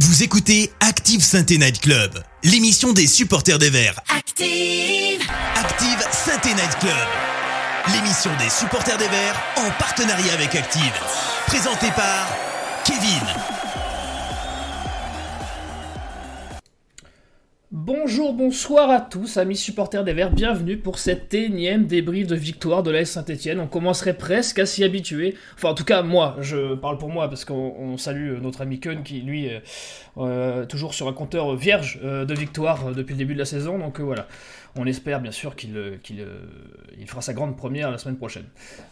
Vous écoutez Active Sainte Night Club, l'émission des supporters des Verts. Active Active Sainte Night Club, l'émission des supporters des Verts en partenariat avec Active. Présentée par Kevin. Bonjour, bonsoir à tous, amis supporters des Verts, bienvenue pour cet énième débrief de victoire de l'AS Saint-Etienne. On commencerait presque à s'y habituer. Enfin, en tout cas, moi, je parle pour moi parce qu'on salue notre ami Kun qui, lui, est euh, toujours sur un compteur vierge euh, de victoire euh, depuis le début de la saison. Donc voilà. On espère bien sûr qu'il qu'il il fera sa grande première la semaine prochaine.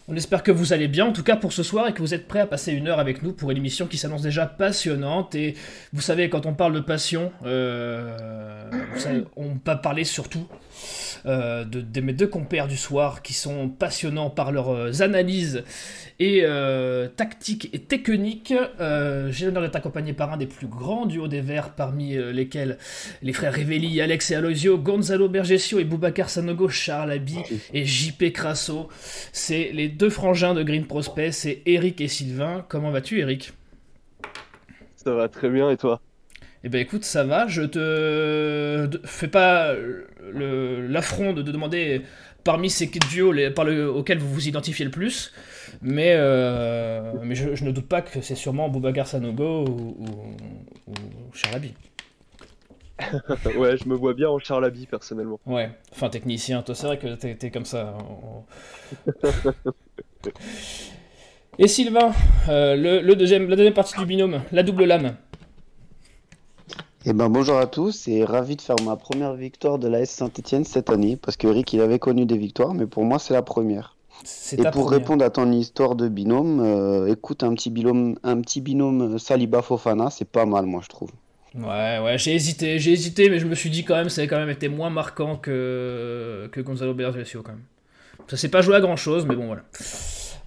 On espère que vous allez bien, en tout cas pour ce soir, et que vous êtes prêts à passer une heure avec nous pour une émission qui s'annonce déjà passionnante. Et vous savez, quand on parle de passion, euh, savez, on va parler surtout euh, de, de, mes deux compères du soir qui sont passionnants par leurs analyses et euh, tactiques et techniques. Euh, J'ai l'honneur d'être accompagné par un des plus grands duos des Verts, parmi euh, lesquels les frères Rivelli, Alex et Aloisio, Gonzalo Bergesio et Boubacar Sanogo, Charles Abi et JP Crasso. C'est les deux frangins de Green Prospect, c'est Eric et Sylvain. Comment vas-tu, Eric Ça va très bien, et toi? Eh ben écoute, ça va, je te fais pas l'affront de, de demander parmi ces duos les, par le, auxquels vous vous identifiez le plus, mais, euh, mais je, je, ne doute pas que c'est sûrement Boubacar Sanogo ou, ou, ou Charlaby. ouais, je me vois bien en Charlaby personnellement. Ouais, enfin technicien, toi c'est vrai que t'es es comme ça. Et Sylvain, euh, le, le, deuxième, la deuxième partie du binôme, la double lame. Eh ben bonjour à tous et ravi de faire ma première victoire de l'AS Saint-Etienne cette année parce que Eric il avait connu des victoires mais pour moi c'est la première. Et pour première. répondre à ton histoire de binôme, euh, écoute un petit binôme, un petit binôme Saliba Fofana, c'est pas mal moi je trouve. Ouais ouais j'ai hésité, j'ai hésité mais je me suis dit quand même ça a quand même été moins marquant que que Gonzalo Bergesio quand même. Ça s'est pas joué à grand chose mais bon voilà.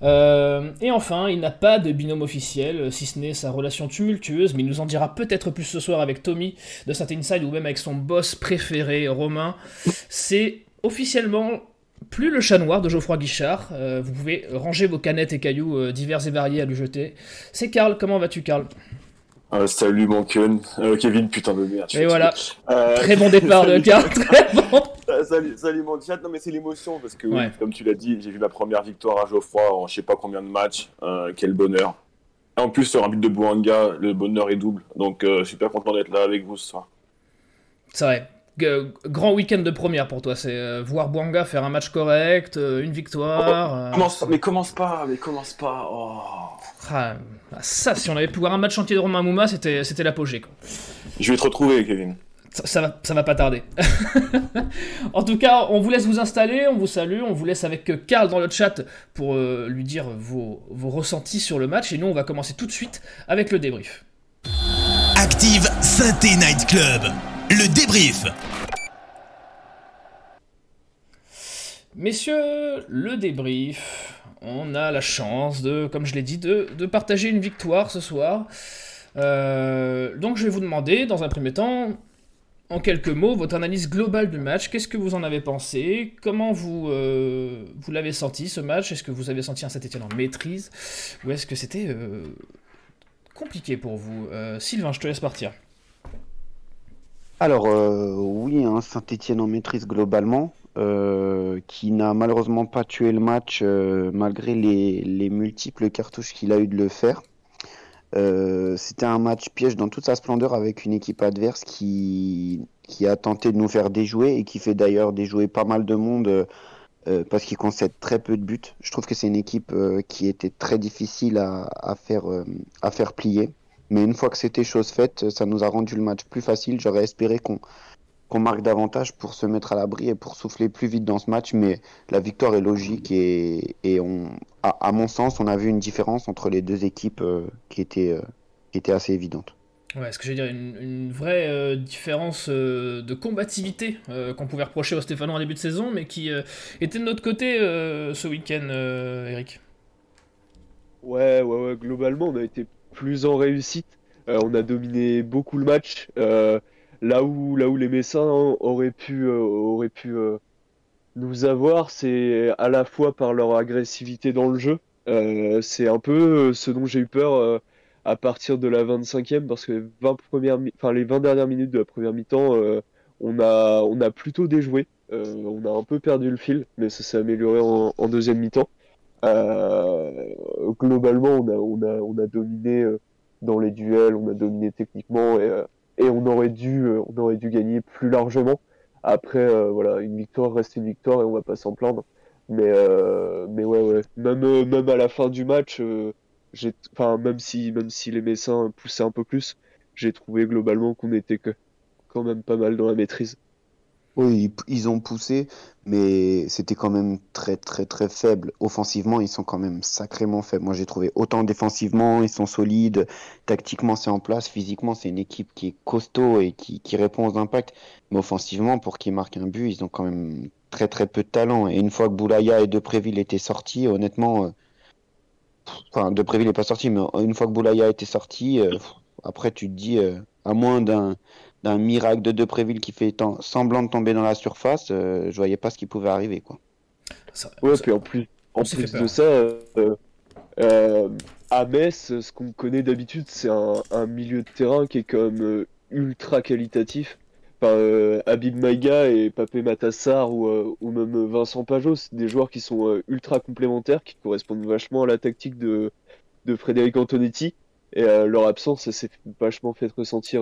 Euh, et enfin, il n'a pas de binôme officiel, si ce n'est sa relation tumultueuse, mais il nous en dira peut-être plus ce soir avec Tommy de Saint Inside ou même avec son boss préféré, Romain. C'est officiellement plus le chat noir de Geoffroy Guichard. Euh, vous pouvez ranger vos canettes et cailloux euh, divers et variés à lui jeter. C'est Karl, comment vas-tu Karl? Euh, salut mon. Euh, Kevin, putain de merde. Et voilà. Euh... Très bon départ de Karl, très bon. Salut, salut mon chat. Non mais c'est l'émotion parce que ouais. comme tu l'as dit, j'ai vu ma première victoire à Geoffroy en je sais pas combien de matchs. Euh, quel bonheur. Et en plus sur un but de Bouanga, le bonheur est double. Donc je suis super content d'être là avec vous ce soir. C'est vrai. G grand week-end de première pour toi, c'est euh, voir Bouanga faire un match correct, euh, une victoire. Oh, commence, mais commence pas, mais commence pas. Oh. Ah, ça, si on avait pu voir un match entier de Romain Mouma, c'était l'apogée. Je vais te retrouver, Kevin. Ça, ça, va, ça va pas tarder. en tout cas, on vous laisse vous installer, on vous salue, on vous laisse avec Karl dans le chat pour euh, lui dire vos, vos ressentis sur le match. Et nous, on va commencer tout de suite avec le débrief. Active Synthé Night Club. Le débrief. Messieurs, le débrief. On a la chance de, comme je l'ai dit, de, de, partager une victoire ce soir. Euh, donc je vais vous demander, dans un premier temps, en quelques mots, votre analyse globale du match. Qu'est-ce que vous en avez pensé? Comment vous, euh, vous l'avez senti ce match? Est-ce que vous avez senti un Saint-Etienne en maîtrise? Ou est-ce que c'était euh, compliqué pour vous? Euh, Sylvain, je te laisse partir. Alors oui, hein, Saint-Etienne en maîtrise globalement, qui n'a malheureusement pas tué le match malgré les, multiples cartouches qu'il a eu de le faire. Euh, C'était un match piège dans toute sa splendeur avec une équipe adverse qui, a tenté de nous faire déjouer et qui fait d'ailleurs déjouer pas mal de monde parce qu'il concède très peu de buts. Je trouve que c'est une équipe qui était très difficile à faire plier. Mais une fois que c'était chose faite, ça nous a rendu le match plus facile. J'aurais espéré qu'on qu marque davantage pour se mettre à l'abri et pour souffler plus vite dans ce match. Mais la victoire est logique et, et on, à, à, mon sens, on a vu une différence entre les deux équipes euh, qui, était, euh, qui était assez évidente. Ouais, ce que je veux dire, une, une vraie euh, différence euh, de combativité euh, qu'on pouvait reprocher au Stéphano en début de saison, mais qui était de notre côté ce week-end, Eric. Ouais, ouais, ouais, globalement, on a été plus en réussite. Euh, on a dominé beaucoup le match. Euh, là où là où les Messins auraient pu euh, auraient pu nous avoir, c'est à la fois par leur agressivité dans le jeu. c'est un peu ce dont j'ai eu peur à partir de la 25e parce que les 20, premières, enfin, les 20 dernières minutes de la première mi-temps, on, a, on a plutôt déjoué. on a un peu perdu le fil, mais ça s'est amélioré en, deuxième mi-temps. globalement, on a, on, a, on a dominé dans les duels, on a dominé techniquement et on, aurait dû, on aurait dû gagner plus largement. Après, voilà, une victoire reste une victoire et on va pas s'en plaindre. Mais, euh, mais ouais, ouais. Même, euh, même à la fin du match, euh, enfin, même si, même si les Messins poussaient un peu plus, j'ai trouvé globalement qu'on était que, quand même pas mal dans la maîtrise. Oui, ils ont poussé, mais c'était quand même très très très faible. Offensivement, ils sont quand même sacrément faibles. Moi, j'ai trouvé autant défensivement, ils sont solides, tactiquement c'est en place, physiquement c'est une équipe qui est costaud et qui, qui répond aux impacts. Mais offensivement, pour qu'ils marquent un but, ils ont quand même très très peu de talent. Et une fois que Boulaya et Depréville étaient sortis, honnêtement, euh, enfin Depréville n'est pas sorti, mais une fois que Boulaya était sorti, euh, après tu te dis, euh, à moins d'un d'un miracle de Depréville qui fait semblant de tomber dans la surface, je voyais pas ce qui pouvait arriver quoi. ouais, puis en plus, en plus de ça, à Metz, ce qu'on connaît d'habitude, c'est un, un, milieu de terrain qui est comme ultra qualitatif euh, Abib Maïga et Papé Matassar ou, euh, ou, même Vincent Pajot, c'est des joueurs qui sont euh, ultra complémentaires, qui correspondent vachement à la tactique de, de Frédéric Antonetti. Et leur absence, s'est vachement fait ressentir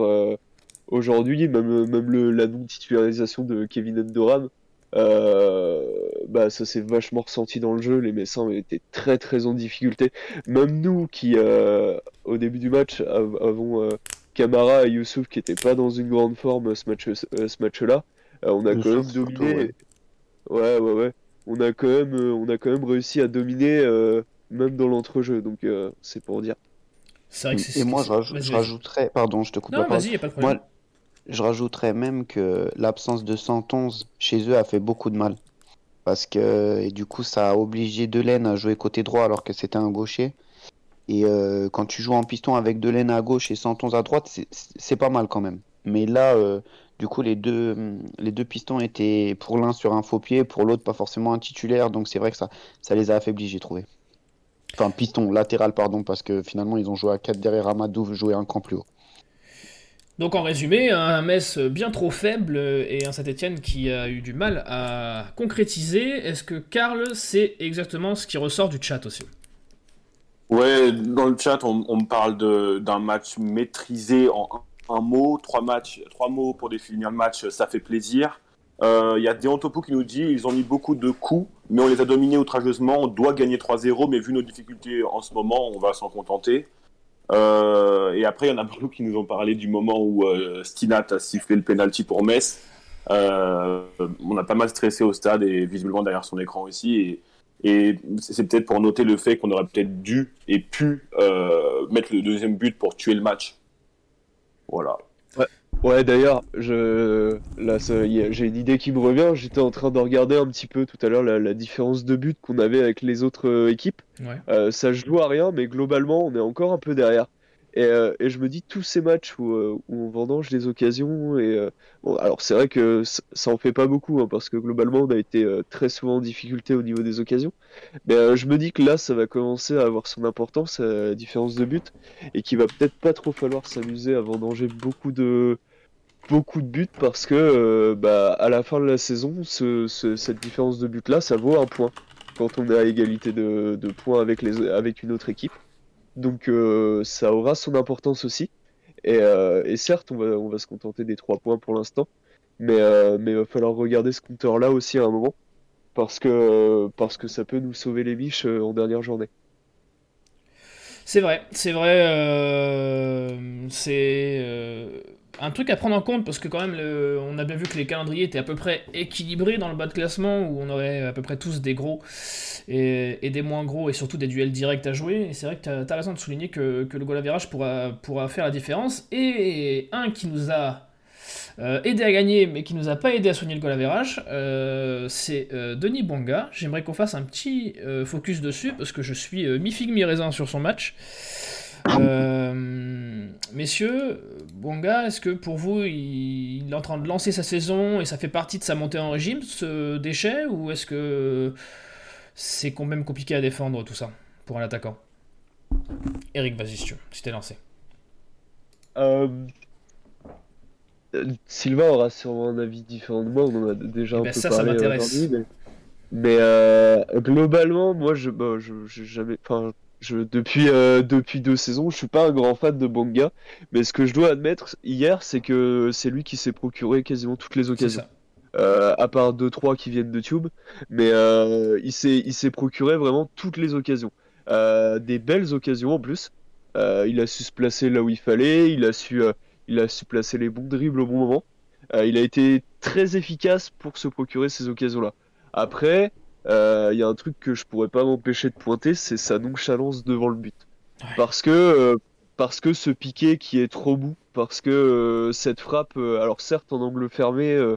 aujourd'hui, même, même le, la non-titularisation de Kevin Endoram. bah, ça s'est vachement ressenti dans le jeu. Les Messins étaient très très en difficulté. Même nous qui, au début du match, avons Camara et Youssouf qui n'étaient pas dans une grande forme ce match euh, ce match-là. Euh, on a quand même dominé. Ouais. ouais. ouais On a quand même euh, on a quand même réussi à dominer même dans l'entrejeu. Donc c'est pour dire. Vrai que et moi je, rajouterais pardon, je te coupe non, pas. Y a pas de moi, je rajouterais même que l'absence de 111 chez eux a fait beaucoup de mal. Parce que du coup ça a obligé Delaine à jouer côté droit alors que c'était un gaucher. Et euh, quand tu joues en piston avec Delaine à gauche et Santons à droite, c'est pas mal quand même. Mais là, euh, du coup, les deux, les deux pistons étaient pour l'un sur un faux pied, pour l'autre pas forcément un titulaire. Donc c'est vrai que ça, ça les a affaiblis, j'ai trouvé. Enfin, piston, latéral, pardon, parce que finalement, ils ont joué à 4 derrière Amadou, joué un camp plus haut. Donc en résumé, un Metz bien trop faible et un Saint-Etienne qui a eu du mal à concrétiser. Est-ce que Karl sait exactement ce qui ressort du chat aussi? Ouais, dans le chat, on, me parle d'un match maîtrisé en un, mot, trois matchs, trois mots pour définir le match, ça fait plaisir. Il euh, y a Deontopo qui nous dit ils ont mis beaucoup de coups, mais on les a dominés outrageusement. On doit gagner 3-0, mais vu nos difficultés en ce moment, on va s'en contenter. Euh, et après, il y en a beaucoup qui nous ont parlé du moment où euh, Stinat a sifflé le penalty pour Metz. on a pas mal stressé au stade et visiblement derrière son écran aussi. Et, et c'est peut-être pour noter le fait qu'on aurait peut-être dû et pu euh, mettre le deuxième but pour tuer le match. Voilà. Ouais, d'ailleurs, je... là, j'ai une idée qui me revient. J'étais en train de regarder un petit peu tout à l'heure la, différence de but qu'on avait avec les autres euh, équipes. Ouais. Euh, ça joue à rien, mais globalement, on est encore un peu derrière. Euh, et, je me dis tous ces matchs où, euh, on vendange des occasions et euh, bon alors c'est vrai que ça en fait pas beaucoup hein, parce que globalement on a été très souvent en difficulté au niveau des occasions. Mais je me dis que là ça va commencer à avoir son importance la différence de but et qu'il va peut-être pas trop falloir s'amuser à vendanger beaucoup de beaucoup de buts parce que bah à la fin de la saison ce, cette différence de but là ça vaut un point quand on est à égalité de, de points avec les avec une autre équipe donc euh, ça aura son importance aussi. Euh, et, certes, on va, on va se contenter des trois points pour l'instant. Mais, euh, mais il va falloir regarder ce compteur-là aussi à un moment. Parce que, parce que ça peut nous sauver les biches en dernière journée. C'est vrai, c'est vrai. c'est un truc à prendre en compte parce que quand même on a bien vu que les calendriers étaient à peu près équilibrés dans le bas de classement où on aurait à peu près tous des gros et, des moins gros et surtout des duels directs à jouer. Et c'est vrai que tu as, raison de souligner que, le goal à pourra, pourra faire la différence. Et un qui nous a euh, aidé à gagner mais qui nous a pas aidé à soigner le goal à euh, c'est euh, Denis Bonga. J'aimerais qu'on fasse un petit focus dessus parce que je suis mi-figue mi-raisin sur son match. Euh, messieurs, Bonga, est-ce que pour vous, il, est en train de lancer sa saison et ça fait partie de sa montée en régime, ce déchet, ou est-ce que c'est quand même compliqué à défendre tout ça pour un attaquant? Eric, vas-y, si tu lancé. Euh... Sylvain aura sûrement un avis différent de moi, on en a déjà eh un ben, peu ça, parlé aujourd'hui. Mais, mais euh, globalement, moi, je, bah, je, jamais, enfin, je, depuis, euh, depuis deux saisons, je suis pas un grand fan de Banga, mais ce que je dois admettre hier, c'est que c'est lui qui s'est procuré quasiment toutes les occasions. Euh, à part deux trois qui viennent de Tube, mais euh, il s'est il s'est procuré vraiment toutes les occasions, des belles occasions en plus. il a su se placer là où il fallait, il a su il a su placer les bons dribbles au bon moment. il a été très efficace pour se procurer ces occasions-là. Après, il y a un truc que je pourrais pas m'empêcher de pointer, c'est sa nonchalance devant le but, parce que parce que ce piqué qui est trop bout, parce que cette frappe, alors certes en angle fermé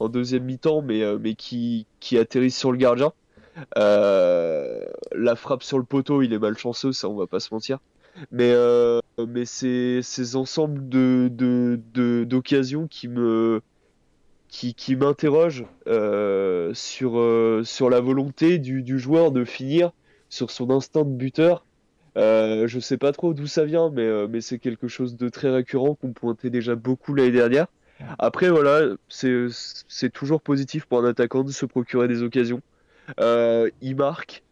en deuxième mi-temps, mais, euh, mais qui, qui atterrit sur le gardien. Euh, la frappe sur le poteau, il est malchanceux, ça on va pas se mentir. Mais, euh, mais c'est ces ensembles de, de, d'occasions qui me qui, qui m'interrogent sur, sur la volonté du, joueur de finir, sur son instinct de buteur. Euh, je sais pas trop d'où ça vient, mais, mais c'est quelque chose de très récurrent qu'on pointait déjà beaucoup l'année dernière. Après, voilà, c'est toujours positif pour un attaquant de se procurer des occasions. Euh, il marque.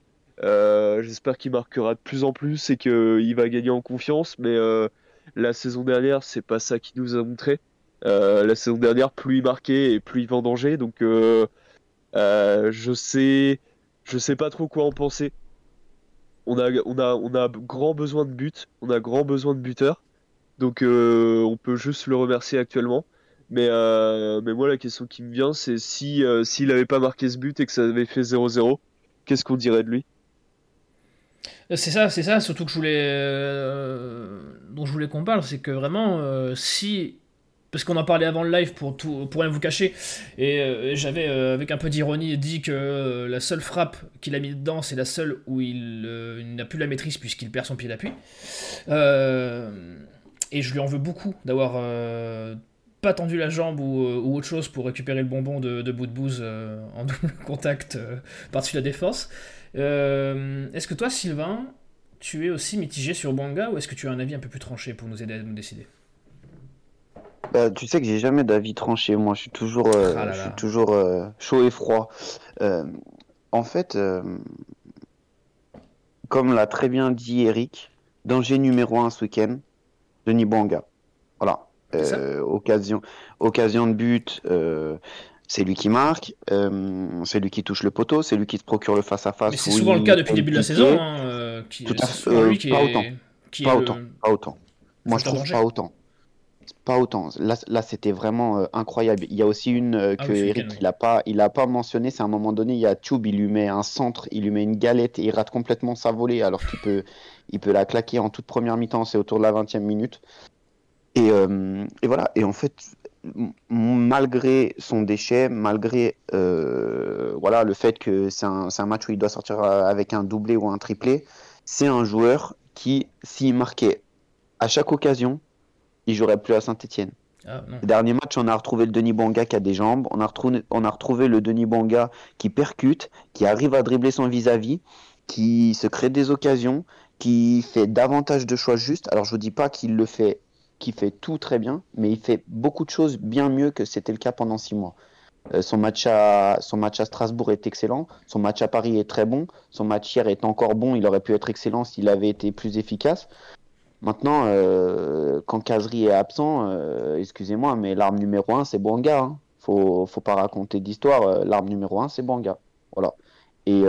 Euh, j'espère qu'il marquera de plus en plus et qu'il va gagner en confiance. Mais euh, la saison dernière, c'est pas ça qui nous a montré. La saison dernière, plus il marquait et plus il vendangeait. Donc, je sais, je sais pas trop quoi en penser. On a, on a, on a grand besoin de buts. On a grand besoin de buteurs. Donc, on peut juste le remercier actuellement. Mais, euh, mais moi, la question qui me vient, c'est si euh, s'il n'avait pas marqué ce but et que ça avait fait 0-0, qu'est-ce qu'on dirait de lui? Euh, c'est ça, c'est ça, surtout que je voulais, dont je voulais qu'on parle, c'est que vraiment, si, parce qu'on en parlait avant le live pour tout, pour rien vous cacher, et j'avais avec un peu d'ironie dit que la seule frappe qu'il a mis dedans, c'est la seule où il, n'a plus la maîtrise puisqu'il perd son pied d'appui. et je lui en veux beaucoup d'avoir pas tendu la jambe euh, ou, autre chose pour récupérer le bonbon de, de bout de bouse euh, en double contact euh, par-dessus la défense. est-ce que toi, Sylvain, tu es aussi mitigé sur Banga ou est-ce que tu as un avis un peu plus tranché pour nous aider à nous décider? Bah, tu sais que j'ai jamais d'avis tranché, moi je suis toujours, ah je suis toujours chaud et froid. en fait, comme l'a très bien dit Eric, danger numéro un ce week-end, Denis Banga. Voilà, euh, occasion, occasion de but, euh, c'est lui qui marque, euh, c'est lui qui touche le poteau, c'est lui qui se procure le face-à-face. C'est souvent le cas depuis le début de la saison. Hein, qui, Tout à fait, pas, autant. pas, autant. pas autant. Moi, je trouve pas autant. Pas autant. Là, là c'était vraiment incroyable. Il y a aussi une ah que Eric il a pas, il a pas mentionné. C'est à un moment donné, il y a Tube, il lui met un centre, il lui met une galette et il rate complètement sa volée alors qu'il peut, il peut la claquer en toute première mi-temps. C'est autour de la 20e minute. Euh, et, voilà, et en fait, malgré son déchet, malgré euh, voilà, le fait que c'est un, un, match où il doit sortir avec un doublé ou un triplé, c'est un joueur qui, s'il marquait à chaque occasion, il jouerait plus à Saint-Etienne. Ah, dernier match, on a retrouvé le Denis Bonga qui a des jambes, on a retrouvé, on a retrouvé le Denis Bonga qui percute, qui arrive à dribbler son vis-à-vis, qui se crée des occasions, qui fait davantage de choix justes. Alors je vous dis pas qu'il le fait qui fait tout très bien, mais il fait beaucoup de choses bien mieux que c'était le cas pendant six mois. Euh, son, match à, son match à Strasbourg est excellent, son match à Paris est très bon, son match hier est encore bon, il aurait pu être excellent s'il avait été plus efficace. Maintenant, euh, quand Kazri est absent, euh, excusez-moi, mais l'arme numéro un, c'est Banga. Hein. Faut, faut pas raconter d'histoire. l'arme numéro un, c'est Banga. Voilà. Et,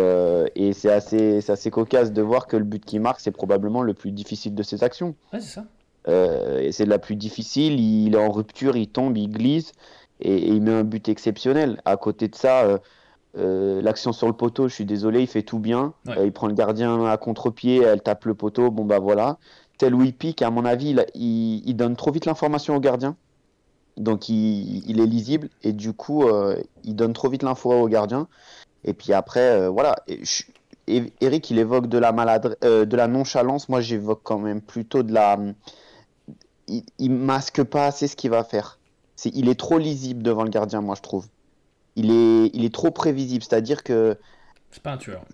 et c'est assez, assez cocasse de voir que le but qui marque, c'est probablement le plus difficile de ses actions. Ouais, c'est ça. Euh, c'est la plus difficile. Il est en rupture, il tombe, il glisse et, il met un but exceptionnel. À côté de ça, euh, euh, l'action sur le poteau, je suis désolé, il fait tout bien. il prend le gardien à contre-pied, elle tape le poteau. Bon bah voilà. Tel il pique, à mon avis, il, donne trop vite l'information au gardien. Donc il, est lisible et du coup, il donne trop vite l'info au gardien. Et puis après, voilà. Eric, il évoque de la, de la nonchalance. Moi, j'évoque quand même plutôt de la il, masque pas assez ce qu'il va faire. C'est, il est trop lisible devant le gardien, moi je trouve. Il est, il est trop prévisible, c'est-à-dire que. C'est pas un tueur.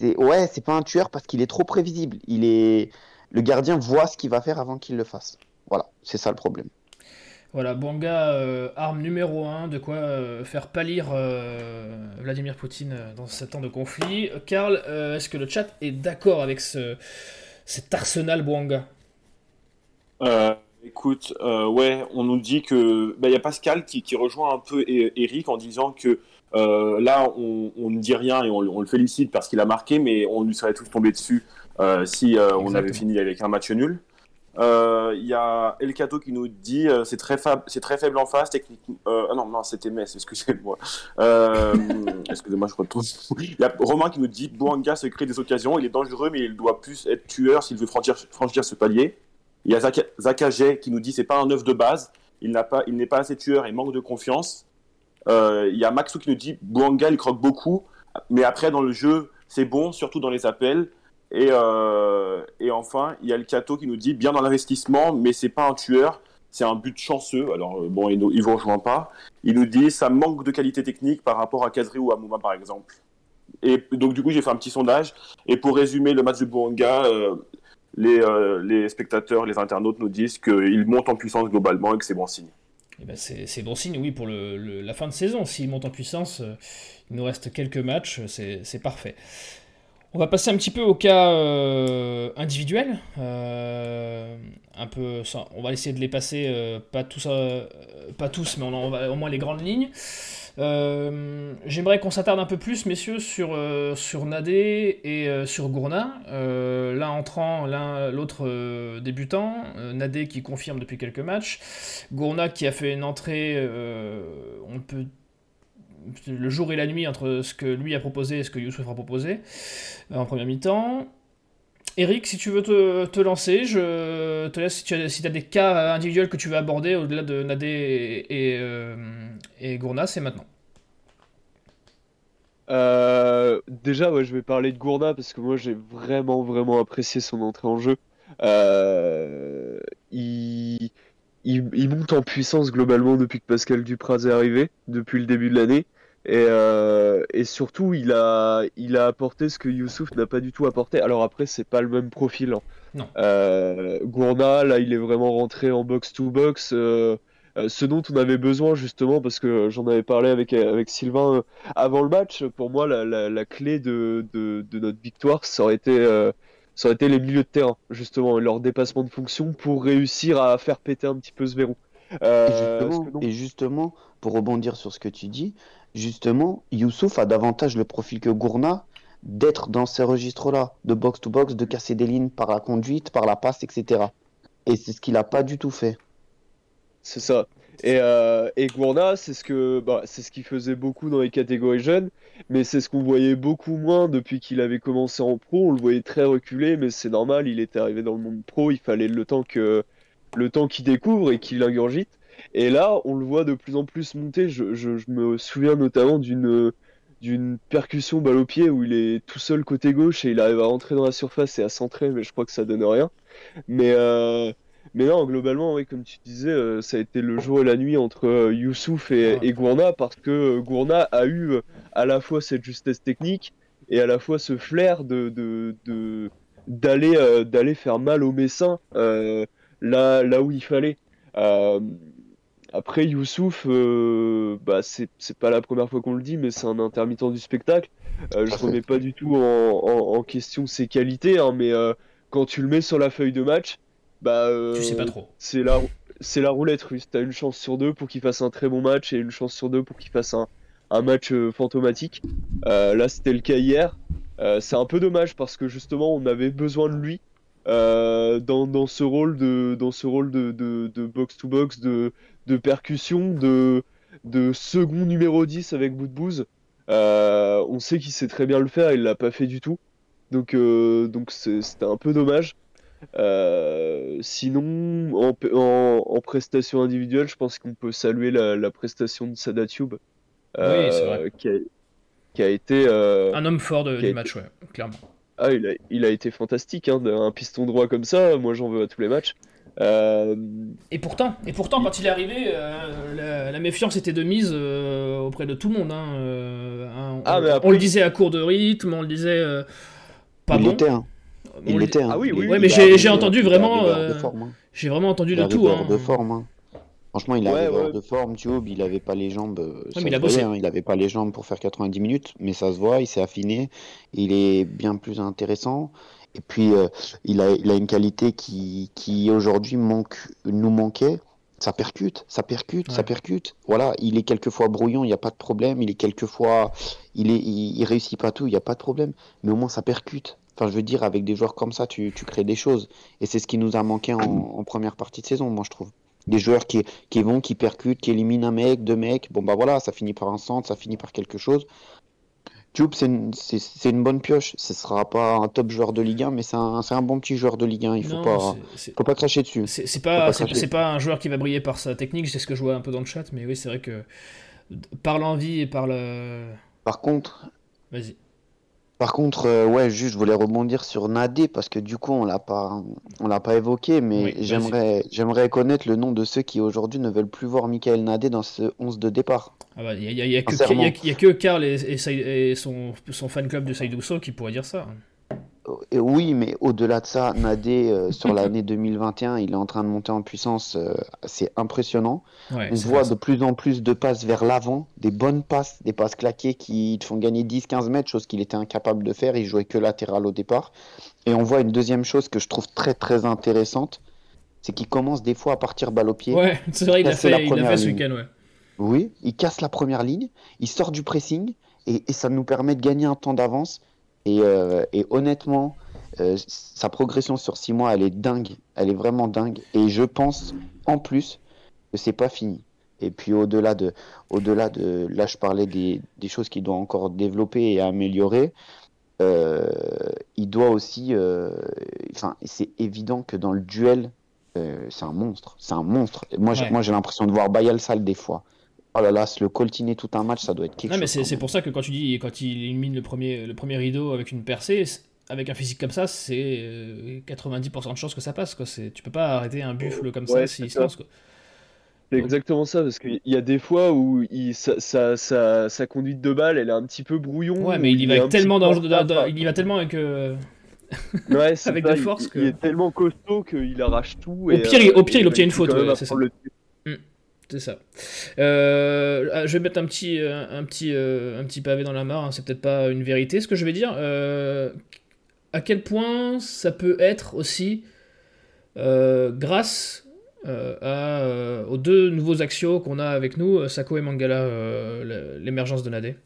Ouais, c'est pas un tueur parce qu'il est trop prévisible. Il est... Le gardien voit ce qu'il va faire avant qu'il le fasse. Voilà, c'est ça le problème. Voilà, Banga, euh, arme numéro 1, de quoi euh, faire pâlir euh, Vladimir Poutine dans ce temps de conflit. Karl, est-ce que le chat est d'accord avec ce, cet arsenal Bwanga Écoute, ouais, on nous dit que. Bah, il y a Pascal qui, rejoint un peu Eric en disant que là, on, ne dit rien et on, le félicite parce qu'il a marqué, mais on lui serait tous tombés dessus si on avait fini avec un match nul. Il euh, y a El Cato qui nous dit euh, c'est très, faible en face, techniquement. Euh, ah non, non, c'était Metz, excusez-moi. excusez-moi, je retrouve. Il y a Romain qui nous dit Bouanga se crée des occasions, il est dangereux, mais il doit plus être tueur s'il veut franchir, franchir ce palier. Il y a Zakajet qui nous dit c'est pas un œuf de base, il n'a pas, il n'est pas assez tueur et manque de confiance. Il y a Maxou qui nous dit Bouanga il croque beaucoup, mais après dans le jeu c'est bon, surtout dans les appels. Et, euh, enfin, il y a le Cato qui nous dit bien dans l'investissement, mais c'est pas un tueur, c'est un but chanceux. Alors euh, bon, il ne vous rejoint pas. Il nous dit ça manque de qualité technique par rapport à Kazri ou à Mouma par exemple. Et donc du coup, j'ai fait un petit sondage. Et pour résumer le match de Bouanga, euh, les, les, spectateurs, les internautes nous disent qu'il monte en puissance globalement et que c'est bon signe. Eh ben c'est bon signe, oui, pour le, la fin de saison. S'il monte en puissance, il nous reste quelques matchs, c'est parfait. On va passer un petit peu au cas euh, individuel. Euh, un peu, on va essayer de les passer, euh, pas, tous, pas tous, mais on, va au moins les grandes lignes. J'aimerais qu'on s'attarde un peu plus, messieurs, sur, sur Nadé et sur Gourna. l'un entrant, l'un l'autre débutant. Nadé qui confirme depuis quelques matchs. Gourna qui a fait une entrée, on peut le jour et la nuit entre ce que lui a proposé et ce que Youssouf a proposé euh, en première mi-temps. Eric, si tu veux te, lancer, je te laisse si tu as, des cas individuels que tu veux aborder au-delà de Nadé et, et, euh, Gourna, c'est maintenant. Euh, déjà, je vais parler de Gourna parce que moi j'ai vraiment vraiment apprécié son entrée en jeu. il, il, monte en puissance globalement depuis que Pascal Dupraz est arrivé, depuis le début de l'année. Et, euh, et, surtout, il a, il a apporté ce que Youssouf n'a pas du tout apporté. Alors après, c'est pas le même profil. Hein. Non. Euh, Gourna, là, il est vraiment rentré en box-to-box. Euh, euh, ce dont on avait besoin justement, parce que j'en avais parlé avec, avec Sylvain avant le match, pour moi, la, la, la clé de, de, de, notre victoire, ça aurait été ça aurait été les milieux de terrain, justement, leur dépassement de fonction pour réussir à faire péter un petit peu ce verrou. Euh, et, justement, pour rebondir sur ce que tu dis, justement, Youssouf a davantage le profil que Gourna d'être dans ces registres-là, de box-to-box, de casser des lignes par la conduite, par la passe, etc. Et c'est ce qu'il n'a pas du tout fait. C'est ça. Et, euh, Gourna, c'est ce que, bah, c'est ce qu'il faisait beaucoup dans les catégories jeunes, mais c'est ce qu'on voyait beaucoup moins depuis qu'il avait commencé en pro. On le voyait très reculé, mais c'est normal. Il était arrivé dans le monde pro, il fallait le temps que, le temps qu'il découvre et qu'il ingurgite. Et là, on le voit de plus en plus monter. Je, je, je me souviens notamment d'une d'une percussion balle au pied où il est tout seul côté gauche et il arrive à rentrer dans la surface et à centrer, mais je crois que ça donne rien. Mais euh, mais non, globalement, oui, comme tu disais, euh, ça a été le jour et la nuit entre euh, Youssouf et, et, Gourna parce que euh, Gourna a eu à la fois cette justesse technique et à la fois ce flair de, de, d'aller d'aller faire mal aux Messins là là où il fallait. Après Youssouf, bah c'est, c'est pas la première fois qu'on le dit, mais c'est un intermittent du spectacle. je remets pas du tout en, en, question ses qualités, hein, mais quand tu le mets sur la feuille de match, bah, euh, tu sais pas trop. C'est la, c'est la roulette russe. T'as une chance sur deux pour qu'il fasse un très bon match et une chance sur deux pour qu'il fasse un, un match euh, fantomatique. Euh, là, c'était le cas hier. c'est un peu dommage parce que justement, on avait besoin de lui dans, dans, ce rôle de dans ce rôle de, de, de box to box, de, de percussion, de, de second numéro 10 avec bout de bouse. on sait qu'il sait très bien le faire, il l'a pas fait du tout. Donc donc c'était un peu dommage. Euh, sinon, en, en, prestation individuelle, je pense qu'on peut saluer la, prestation de Sadatube. Euh, qui, a, qui, a, été. Euh, un homme fort de, du match, ouais, clairement. Ah, il a, il a été fantastique, hein, un piston droit comme ça, moi j'en veux à tous les matchs. Euh, et pourtant, et pourtant, quand il est arrivé, la, méfiance était de mise auprès de tout le monde. Hein. ah, on, le disait à court de rythme, on le disait pas il bon. Était, hein. Il était. Hein. Ah oui, oui. Ouais, mais j'ai entendu vraiment. Hein. J'ai vraiment entendu le tout. de forme. Franchement, il avait ouais, de forme, Tube, il avait pas les jambes. il, il avait pas les jambes pour faire 90 minutes, mais ça se voit, il s'est affiné, il est bien plus intéressant. Et puis, euh, il, a, il a une qualité qui, qui aujourd'hui manque, nous manquait. Ça percute, ça percute, ça percute. Voilà, il est quelquefois brouillon, il n'y a pas de problème. Il est quelquefois, il est, il, réussit pas tout, il n'y a pas de problème. Mais au moins ça percute. Enfin, je veux dire, avec des joueurs comme ça, tu, tu crées des choses. Et c'est ce qui nous a manqué en, en, première partie de saison, moi je trouve. Des joueurs qui, qui vont, qui percutent, qui éliminent un mec, deux mecs. Bon bah voilà, ça finit par un centre, ça finit par quelque chose. C'est une, bonne pioche. Ce sera pas un top joueur de Ligue 1, mais c'est un, bon petit joueur de Ligue 1. Il faut pas, faut pas cracher dessus. C'est pas, c'est pas un joueur qui va briller par sa technique. C'est ce que je vois un peu dans le chat, mais oui, c'est vrai que par l'envie et par le. Par contre. Vas-y. Par contre, euh, ouais, juste, je voulais rebondir sur Nadé parce que du coup, on l'a pas, on l'a pas évoqué, mais j'aimerais, j'aimerais connaître le nom de ceux qui aujourd'hui ne veulent plus voir Michael Nadé dans ce 11 de départ. Il ah bah, y, a, que, Karl et, son, son, fan club de Saïdousso qui pourraient dire ça. Euh, oui, mais au-delà de ça, Nadé, euh, sur l'année 2021, il est en train de monter en puissance. Euh, c'est impressionnant. On voit de plus en plus de passes vers l'avant, des bonnes passes, des passes claquées qui te font gagner 10-15 mètres, chose qu'il était incapable de faire. Il jouait que latéral au départ. Et on voit une deuxième chose que je trouve très très intéressante, c'est qu'il commence des fois à partir balle au pied. Ouais, c'est vrai, il a fait, il a fait ce week-end, ouais. Oui, il casse la première ligne, il sort du pressing et ça nous permet de gagner un temps d'avance euh, et, honnêtement, euh, sa progression sur 6 mois, elle est dingue. Elle est vraiment dingue. Et je pense, en plus, que c'est pas fini. Et puis au-delà de, au-delà de, là je parlais des, des choses qu'il doit encore développer et améliorer. Euh, il doit aussi, enfin, c'est évident que dans le duel, c'est un monstre, c'est un monstre. Moi, j'ai, moi, j'ai l'impression de voir Bayal Sal des fois. Oh là là, le coltiner tout un match, ça doit être quelque non, mais c'est pour ça que quand tu dis, quand il élimine le premier, le premier rideau avec une percée, avec un physique comme ça, c'est 90% de chances que ça passe. Quoi. Tu peux pas arrêter un buffle comme ça s'il se lance. Quoi. C'est exactement ça, parce qu'il y a des fois où il, sa, conduite de balle, elle est un petit peu brouillon. Ouais, mais il y va tellement, dans, il y va tellement avec. Euh, ouais, avec de force. Il, que... il, est tellement costaud qu'il arrache tout. Au pire, au pire il obtient une faute. c'est ça. C'est ça. Euh, ah, je vais mettre un petit, euh, un petit, euh, un petit pavé dans la mare. Hein. C'est peut-être pas une vérité ce que je vais dire. à quel point ça peut être aussi grâce aux deux nouveaux axios qu'on a avec nous, Sako et Mangala, l'émergence de Nadé.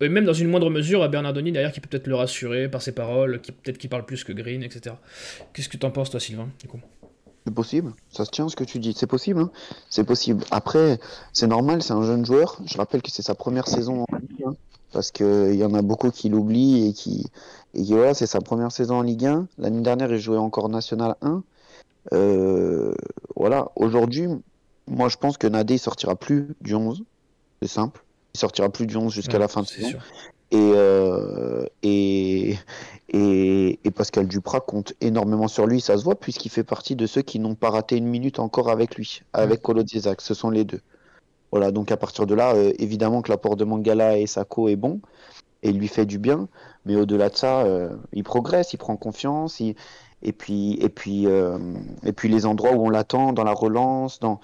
Et même dans une moindre mesure à Bernardoni derrière qui peut peut-être le rassurer par ses paroles, qui peut-être qui parle plus que Green, etc. Qu'est-ce que tu en penses toi, Sylvain du coup? C'est possible, ça se tient ce que tu dis, c'est possible, hein c'est possible. Après, c'est normal, c'est un jeune joueur. Je rappelle que c'est sa première saison en Ligue 1, parce qu'il y en a beaucoup qui l'oublient et qui, et voilà, c'est sa première saison en Ligue 1. L'année dernière, il jouait encore National 1. Euh, voilà, aujourd'hui, moi je pense que Nadé il sortira plus du 11, c'est simple. Il sortira plus du 11 jusqu'à la fin de saison. Et, euh, et, et, Pascal Duprat compte énormément sur lui, ça se voit, puisqu'il fait partie de ceux qui n'ont pas raté une minute encore avec lui, avec Colo Ce sont les deux. Voilà, donc à partir de là, euh, évidemment que l'apport de Mangala et Sako est bon et il lui fait du bien, mais au-delà de ça, euh, il progresse, il prend confiance, et puis et puis euh, et puis les endroits où on l'attend, dans la relance, dans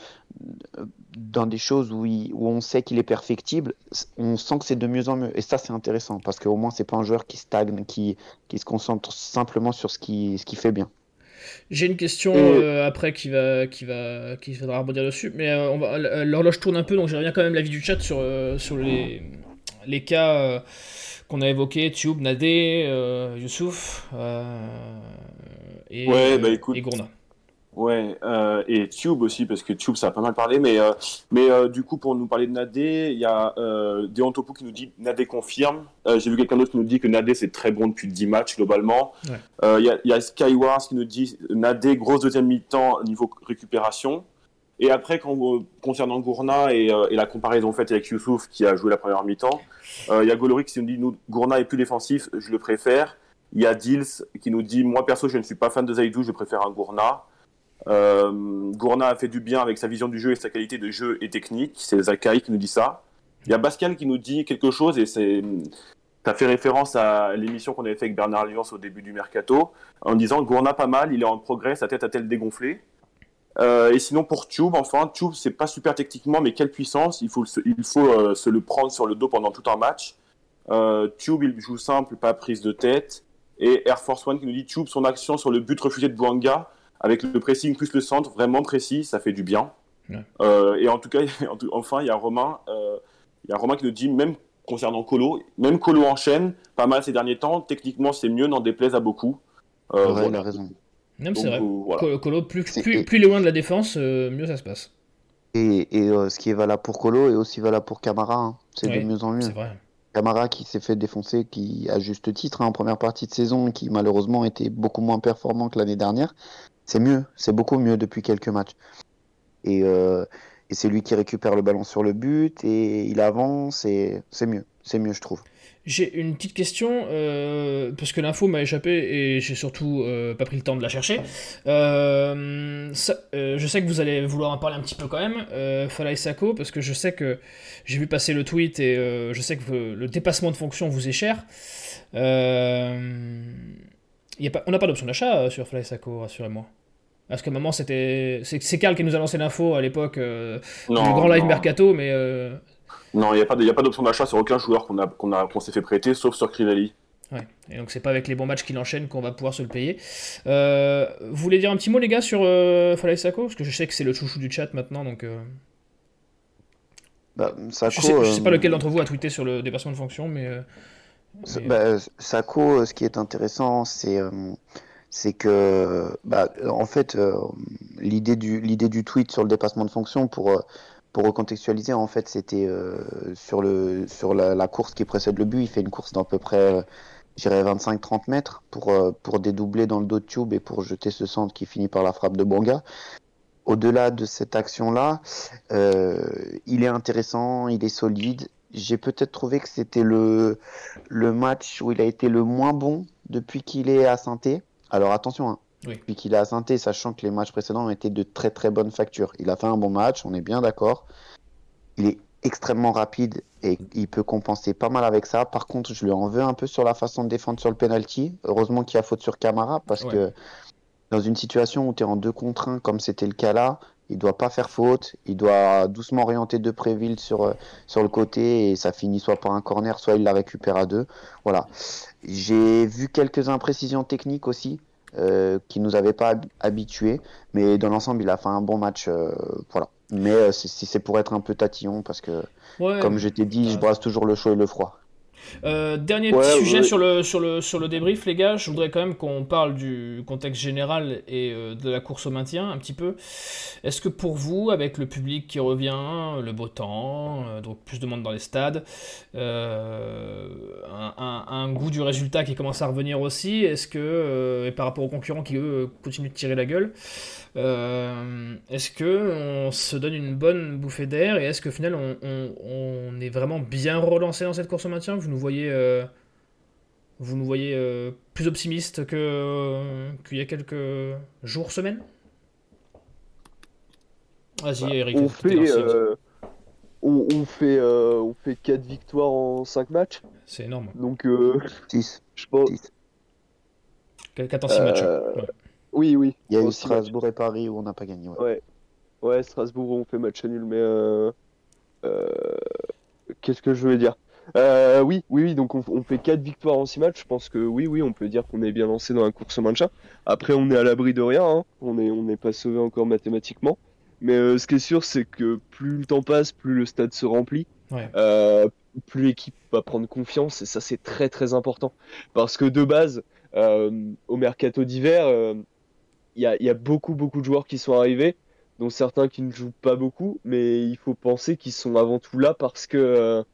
dans des choses où, où on sait qu'il est perfectible, on sent que c'est de mieux en mieux. Et ça, c'est intéressant parce qu'au moins, c'est pas un joueur qui stagne, qui, qui se concentre simplement sur ce qui, ce qui fait bien. J'ai une question euh, après qui va, qui va, qui faudra rebondir dessus, mais euh, va, l'horloge tourne un peu, donc j'aimerais bien quand même l'avis du chat sur, euh, sur les, les cas qu'on a évoqués, Tube, Nadé, Youssouf et, ouais, bah, écoute, et Gourna. Ouais, euh, et Tube aussi, parce que Tube, ça a pas mal parlé. Mais, euh, mais euh, du coup, pour nous parler de Nadé, il y a euh, Deontopo qui nous dit Nadé confirme. Euh, j'ai vu quelqu'un d'autre qui nous dit que Nadé, c'est très bon depuis 10 matchs globalement. Il ouais. y, a, y a Skywars qui nous dit Nadé, grosse deuxième mi-temps niveau récupération. Et après, quand, concernant Gourna et, et, la comparaison faite avec Youssouf qui a joué la première mi-temps, il y a Goloric qui nous dit nous, Gourna est plus défensif, je le préfère. Il y a Dils qui nous dit Moi perso, je ne suis pas fan de Zaidou, je préfère un Gourna. Euh, Gourna a fait du bien avec sa vision du jeu et sa qualité de jeu et technique. C'est Zakai qui nous dit ça. Il y a Pascal qui nous dit quelque chose et c'est. Fait référence à l'émission qu'on avait fait avec Bernard Alliance au début du mercato en disant Gourna pas mal, il est en progrès, sa tête a-t-elle dégonflé? Euh, et sinon pour Tube, enfin Tube c'est pas super techniquement, mais quelle puissance Il faut, il faut euh, se le prendre sur le dos pendant tout un match. Tube il joue simple, pas prise de tête. Et Air Force One qui nous dit Tube son action sur le but refusé de Bouanga avec le pressing plus le centre vraiment précis, ça fait du bien. et en tout cas, enfin il y a Romain, il y a Romain qui nous dit même concernant Colo, même Colo enchaîne pas mal ces derniers temps. Techniquement c'est mieux, n'en déplaise à beaucoup. ouais, il a raison. Non, c'est vrai. Colo, plus, plus, plus, il est loin de la défense, euh, mieux ça se passe. Et, et euh, ce qui est valable pour Colo est aussi valable pour Camara. Hein. C'est de mieux en mieux. Vrai. Camara qui s'est fait défoncer, qui à juste titre hein, en première partie de saison, qui malheureusement était beaucoup moins performant que l'année dernière. C'est mieux, c'est beaucoup mieux depuis quelques matchs. Et, euh, et c'est lui qui récupère le ballon sur le but et il avance et c'est mieux, c'est mieux je trouve. J'ai une petite question, euh, parce que l'info m'a échappé et j'ai surtout euh, pas pris le temps de la chercher. Euh, je sais que vous allez vouloir en parler un petit peu quand même, euh, Falaï Sako, parce que je sais que j'ai vu passer le tweet et je sais que le dépassement de fonction vous est cher. Y a pas, on n'a pas d'option d'achat sur Falaï Sako, rassurez-moi. Parce que maman, c'était. C'est Carl qui nous a lancé l'info à l'époque du grand live mercato, mais non, il n'y a pas d'option d'achat sur aucun joueur qu'on qu'on s'est fait prêter, sauf sur Crivelli. Ouais. Et donc c'est pas avec les bons matchs qu'il enchaîne qu'on va pouvoir se le payer. Euh, vous voulez dire un petit mot les gars sur euh, Sako Parce que je sais que c'est le chouchou du chat maintenant, donc... Euh... Bah, Sako, je, sais, sais pas euh, lequel d'entre vous a tweeté sur le dépassement de fonction, mais... Euh, bah, Sako, ce qui est intéressant, c'est c'est que, bah, en fait, l'idée du, l'idée du tweet sur le dépassement de fonction pour pour recontextualiser, en fait, c'était euh, sur, le, sur la, course qui précède le but. Il fait une course d'à peu près, euh, j'irais 25-30 mètres pour, euh, pour dédoubler dans le dos de Tube et pour jeter ce centre qui finit par la frappe de Banga. Au-delà de cette action-là, il est intéressant, il est solide. J'ai peut-être trouvé que c'était le, le match où il a été le moins bon depuis qu'il est à saint Alors attention, hein, puis qu'il a Sainté, sachant que les matchs précédents ont été de très très bonne facture. Il a fait un bon match, on est bien d'accord. Il est extrêmement rapide et il peut compenser pas mal avec ça. Par contre, je lui en veux un peu sur la façon de défendre sur le penalty. Heureusement qu'il y a faute sur Camara parce que dans une situation où tu es en deux contre 1 comme c'était le cas là, il doit pas faire faute, il doit doucement orienter De Préville sur, euh, sur le côté et ça finit soit par un corner, soit il la récupère à deux. Voilà. J'ai vu quelques imprécisions techniques aussi. Euh, qui nous avait pas habitués. Mais dans l'ensemble, il a fait un bon match. Euh, voilà. Mais euh, c'est pour être un peu tatillon parce que, comme je t'ai dit, je brasse toujours le chaud et le froid. Euh, dernier petit sujet sur, le, sur, le, sur le débrief, les gars. Je voudrais quand même qu'on parle du contexte général et euh, de la course au maintien un petit peu. Est-ce que pour vous, avec le public qui revient, le beau temps, euh, donc plus de monde dans les stades, un, goût du résultat qui commence à revenir aussi, est-ce que, et par rapport aux concurrents qui eux continuent de tirer la gueule, est-ce que on se donne une bonne bouffée d'air et est-ce qu'au final on, on, est vraiment bien relancé dans cette course au maintien? Vous nous voyez, euh, vous nous voyez euh, plus optimiste que qu'il y a quelques jours, semaines? Vas-y, bah, Eric. On fait, euh, on, fait, on fait 4 victoires en 5 matchs. C'est énorme. Donc, 6. Je pense. 4 en 6 matchs. Oui, oui. Il y a eu Strasbourg et Paris où on n'a pas gagné. Ouais. ouais. Strasbourg, on fait match nul, mais. Qu'est-ce que je voulais dire? Euh, oui, oui, oui, donc on, fait 4 victoires en 6 matchs. Je pense que oui, oui, on peut dire qu'on est bien lancé dans la course au maintien. Après, on est à l'abri de rien, hein. on n'est on pas sauvé encore mathématiquement. Mais euh, ce qui est sûr, c'est que plus le temps passe, plus le stade se remplit, euh, plus l'équipe va prendre confiance, et ça c'est très très important. Parce que de base, au mercato d'hiver, y a, y, a, beaucoup beaucoup de joueurs qui sont arrivés, dont certains qui ne jouent pas beaucoup, mais il faut penser qu'ils sont avant tout là parce que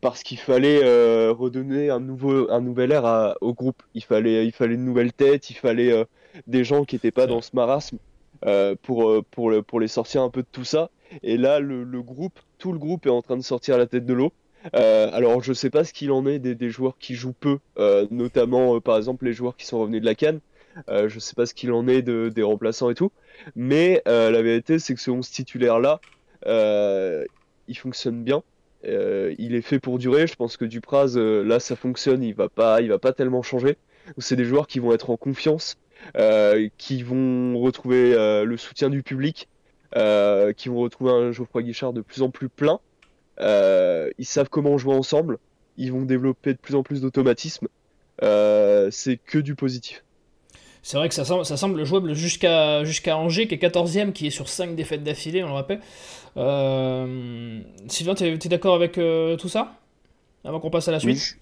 parce qu'il fallait euh, redonner un nouveau un nouvel air au groupe. Il fallait il fallait une nouvelle tête, il fallait euh, des gens qui n'étaient pas dans ce marasme euh, pour pour le, pour les sortir un peu de tout ça. Et là le, le, groupe tout le groupe est en train de sortir la tête de l'eau. alors je sais pas ce qu'il en est des, des, joueurs qui jouent peu, notamment par exemple les joueurs qui sont revenus de la canne. je sais pas ce qu'il en est de, des remplaçants et tout, mais la vérité c'est que ce 11 titulaire là, il fonctionne bien il est fait pour durer. Je pense que Dupraz, là, ça fonctionne. Il va va pas tellement changer. C'est des joueurs qui vont être en confiance, qui vont retrouver le soutien du public, qui vont retrouver un Geoffroy Guichard de plus en plus plein. ils savent comment jouer ensemble. Ils vont développer de plus en plus d'automatisme. c'est que du positif. C'est vrai que ça semble, ça semble jouable jusqu'à jusqu'à Angers, qui est 14ème, qui est sur 5 défaites d'affilée, on le rappelle. Euh... Sylvain, tu es, d'accord avec euh, tout ça? Avant qu'on passe à la suite?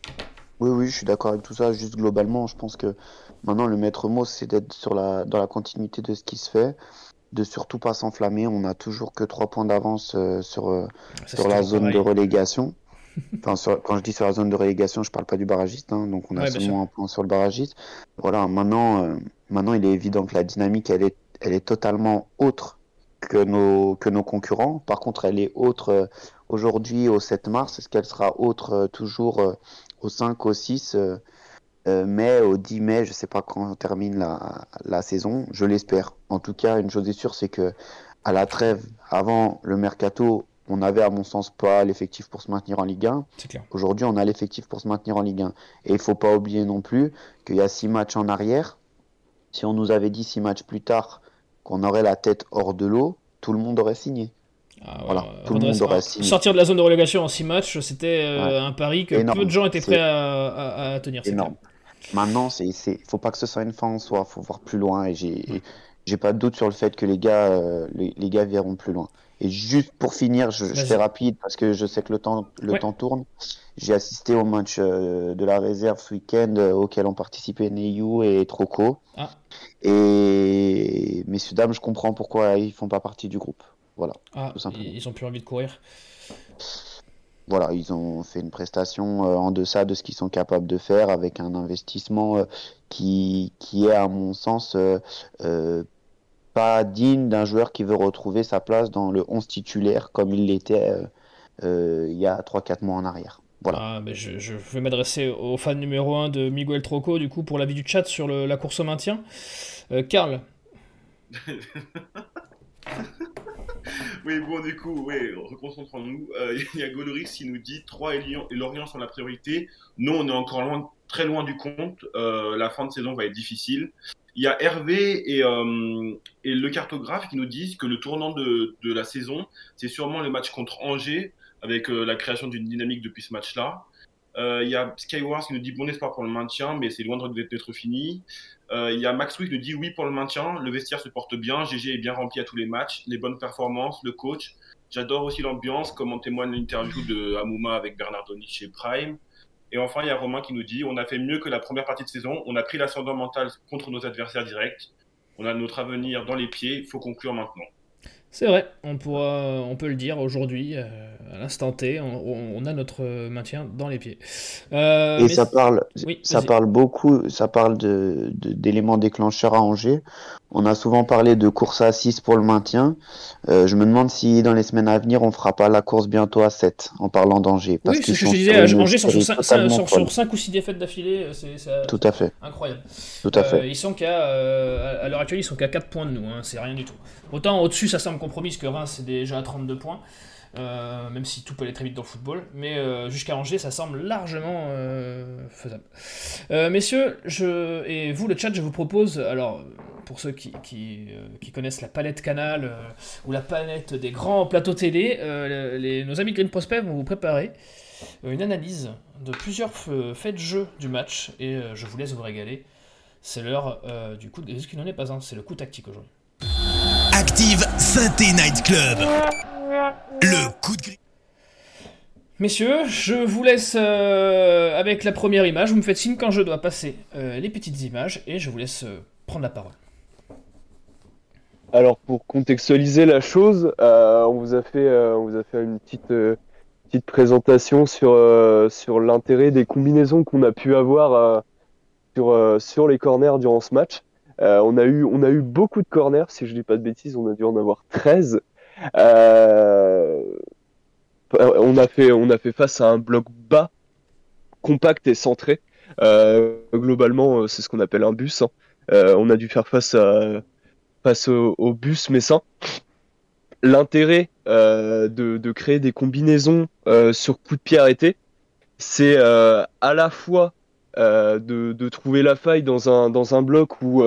Oui, oui, je suis d'accord avec tout ça. Juste globalement, je pense que maintenant, le maître mot, c'est d'être sur la, dans la continuité de ce qui se fait, de surtout pas s'enflammer. On a toujours que 3 points d'avance euh, sur, euh, sur la zone de relégation quand je dis sur la zone de relégation, je parle pas du barragiste, hein, donc on a seulement un point sur le barragiste. Voilà, maintenant, euh, maintenant, il est évident que la dynamique, elle est, elle est totalement autre que nos, que nos concurrents. Par contre, elle est autre euh, aujourd'hui au 7 mars. Est-ce qu'elle sera autre euh, toujours au 5, au 6 mai, au 10 mai? Je sais pas quand on termine la, la saison. Je l'espère. En tout cas, une chose est sûre, c'est que à la trêve, avant le mercato, on avait à mon sens pas l'effectif pour se maintenir en Ligue 1. Aujourd'hui, on a l'effectif pour se maintenir en Ligue 1. Et il faut pas oublier non plus qu'il y a six matchs en arrière. Si on nous avait dit six matchs plus tard qu'on aurait la tête hors de l'eau, tout le monde aurait signé. Ah voilà, tout le monde aurait signé. Sortir de la zone de relégation en six matchs, c'était euh, un pari que peu de gens étaient prêts à, tenir. Énorme. Maintenant, il ne faut pas que ce soit une fin en soi, il faut voir plus loin. Et j'ai pas de doute sur le fait que les gars, euh, les, les gars verront plus loin. Et juste pour finir, je, je, fais rapide parce que je sais que le temps, le temps tourne. J'ai assisté au match euh, de la réserve ce week-end euh, auquel ont participé Neyu et Troco. Ah. Et messieurs dames, je comprends pourquoi ils font pas partie du groupe. Voilà. Ah, tout simplement. Ils ont plus envie de courir. Voilà, ils ont fait une prestation euh, en deçà de ce qu'ils sont capables de faire avec un investissement qui, qui est à mon sens pas digne d'un joueur qui veut retrouver sa place dans le 11 titulaire comme il l'était euh, euh, il y a 3-4 mois en arrière. Voilà. Ah, mais je, vais m'adresser au fan numéro 1 de Miguel Troco, du coup, pour l'avis du chat sur la course au maintien. Euh, Karl Oui, bon, du coup, oui, reconcentrons-nous. Il y a Goloris qui nous dit 3 et, Lyon, et Lorient sont la priorité. Nous, on est encore loin, très loin du compte. la fin de saison va être difficile. Il y a Hervé et, euh, et, le cartographe qui nous disent que le tournant de, de la saison, c'est sûrement le match contre Angers, avec euh, la création d'une dynamique depuis ce match-là. Euh, il y a Skywars qui nous dit bon espoir pour le maintien, mais c'est loin d'être fini. il y a Max qui nous dit oui pour le maintien, le vestiaire se porte bien, GG est bien rempli à tous les matchs, les bonnes performances, le coach. J'adore aussi l'ambiance, comme en témoigne l'interview de Amouma avec Bernardoni chez Prime. Et enfin, il y a Romain qui nous dit on a fait mieux que la première partie de saison, on a pris l'ascendant mental contre nos adversaires directs, on a notre avenir dans les pieds, il faut conclure maintenant. C'est vrai, on, pourra, on peut le dire aujourd'hui, euh, à l'instant T, on, a notre maintien dans les pieds. Euh, et ça parle, ça parle beaucoup, ça parle d'éléments déclencheurs à Angers. On a souvent parlé de course à 6 pour le maintien. Euh, je me demande si dans les semaines à venir, on fera pas la course bientôt à 7 en parlant d'Angers. oui, c'est ce que je disais, Angers sont sur 5, ou 6 défaites d'affilée. C'est Tout à fait. Incroyable. Tout à fait. ils sont qu'à, à l'heure actuelle, ils sont qu'à 4 points de nous, hein, c'est rien du tout. Autant au-dessus, ça semble compromis, parce que Reims, c'est déjà à 32 points. Euh, même si tout peut aller très vite dans le football, mais euh, jusqu'à Angers, ça semble largement euh, faisable. messieurs, et vous, le chat, je vous propose, alors pour ceux qui, connaissent la palette canal ou la palette des grands plateaux télé, nos amis Green Prospect vont vous préparer une analyse de plusieurs faits de jeu du match, et je vous laisse vous régaler. C'est l'heure du coup, de... ce qui n'en est pas un, c'est le coup tactique aujourd'hui. Active Synthé Night Club. Le coup de gris. Messieurs, je vous laisse euh, avec la première image. Vous me faites signe quand je dois passer euh, les petites images et je vous laisse euh, prendre la parole. Alors pour contextualiser la chose, on vous a fait, on vous a fait une petite, petite présentation sur, sur l'intérêt des combinaisons qu'on a pu avoir sur, sur les corners durant ce match. Euh, on, a eu, on a eu beaucoup de corners, si je dis pas de bêtises, on a dû en avoir 13. Euh, on, a fait, on a fait face à un bloc bas, compact et centré. Euh, globalement, c'est ce qu'on appelle un bus. Hein. on a dû faire face, à, face au, bus messin. l'intérêt de, créer des combinaisons sur coup de pied arrêté, c'est à la fois de, trouver la faille dans un, dans un bloc où,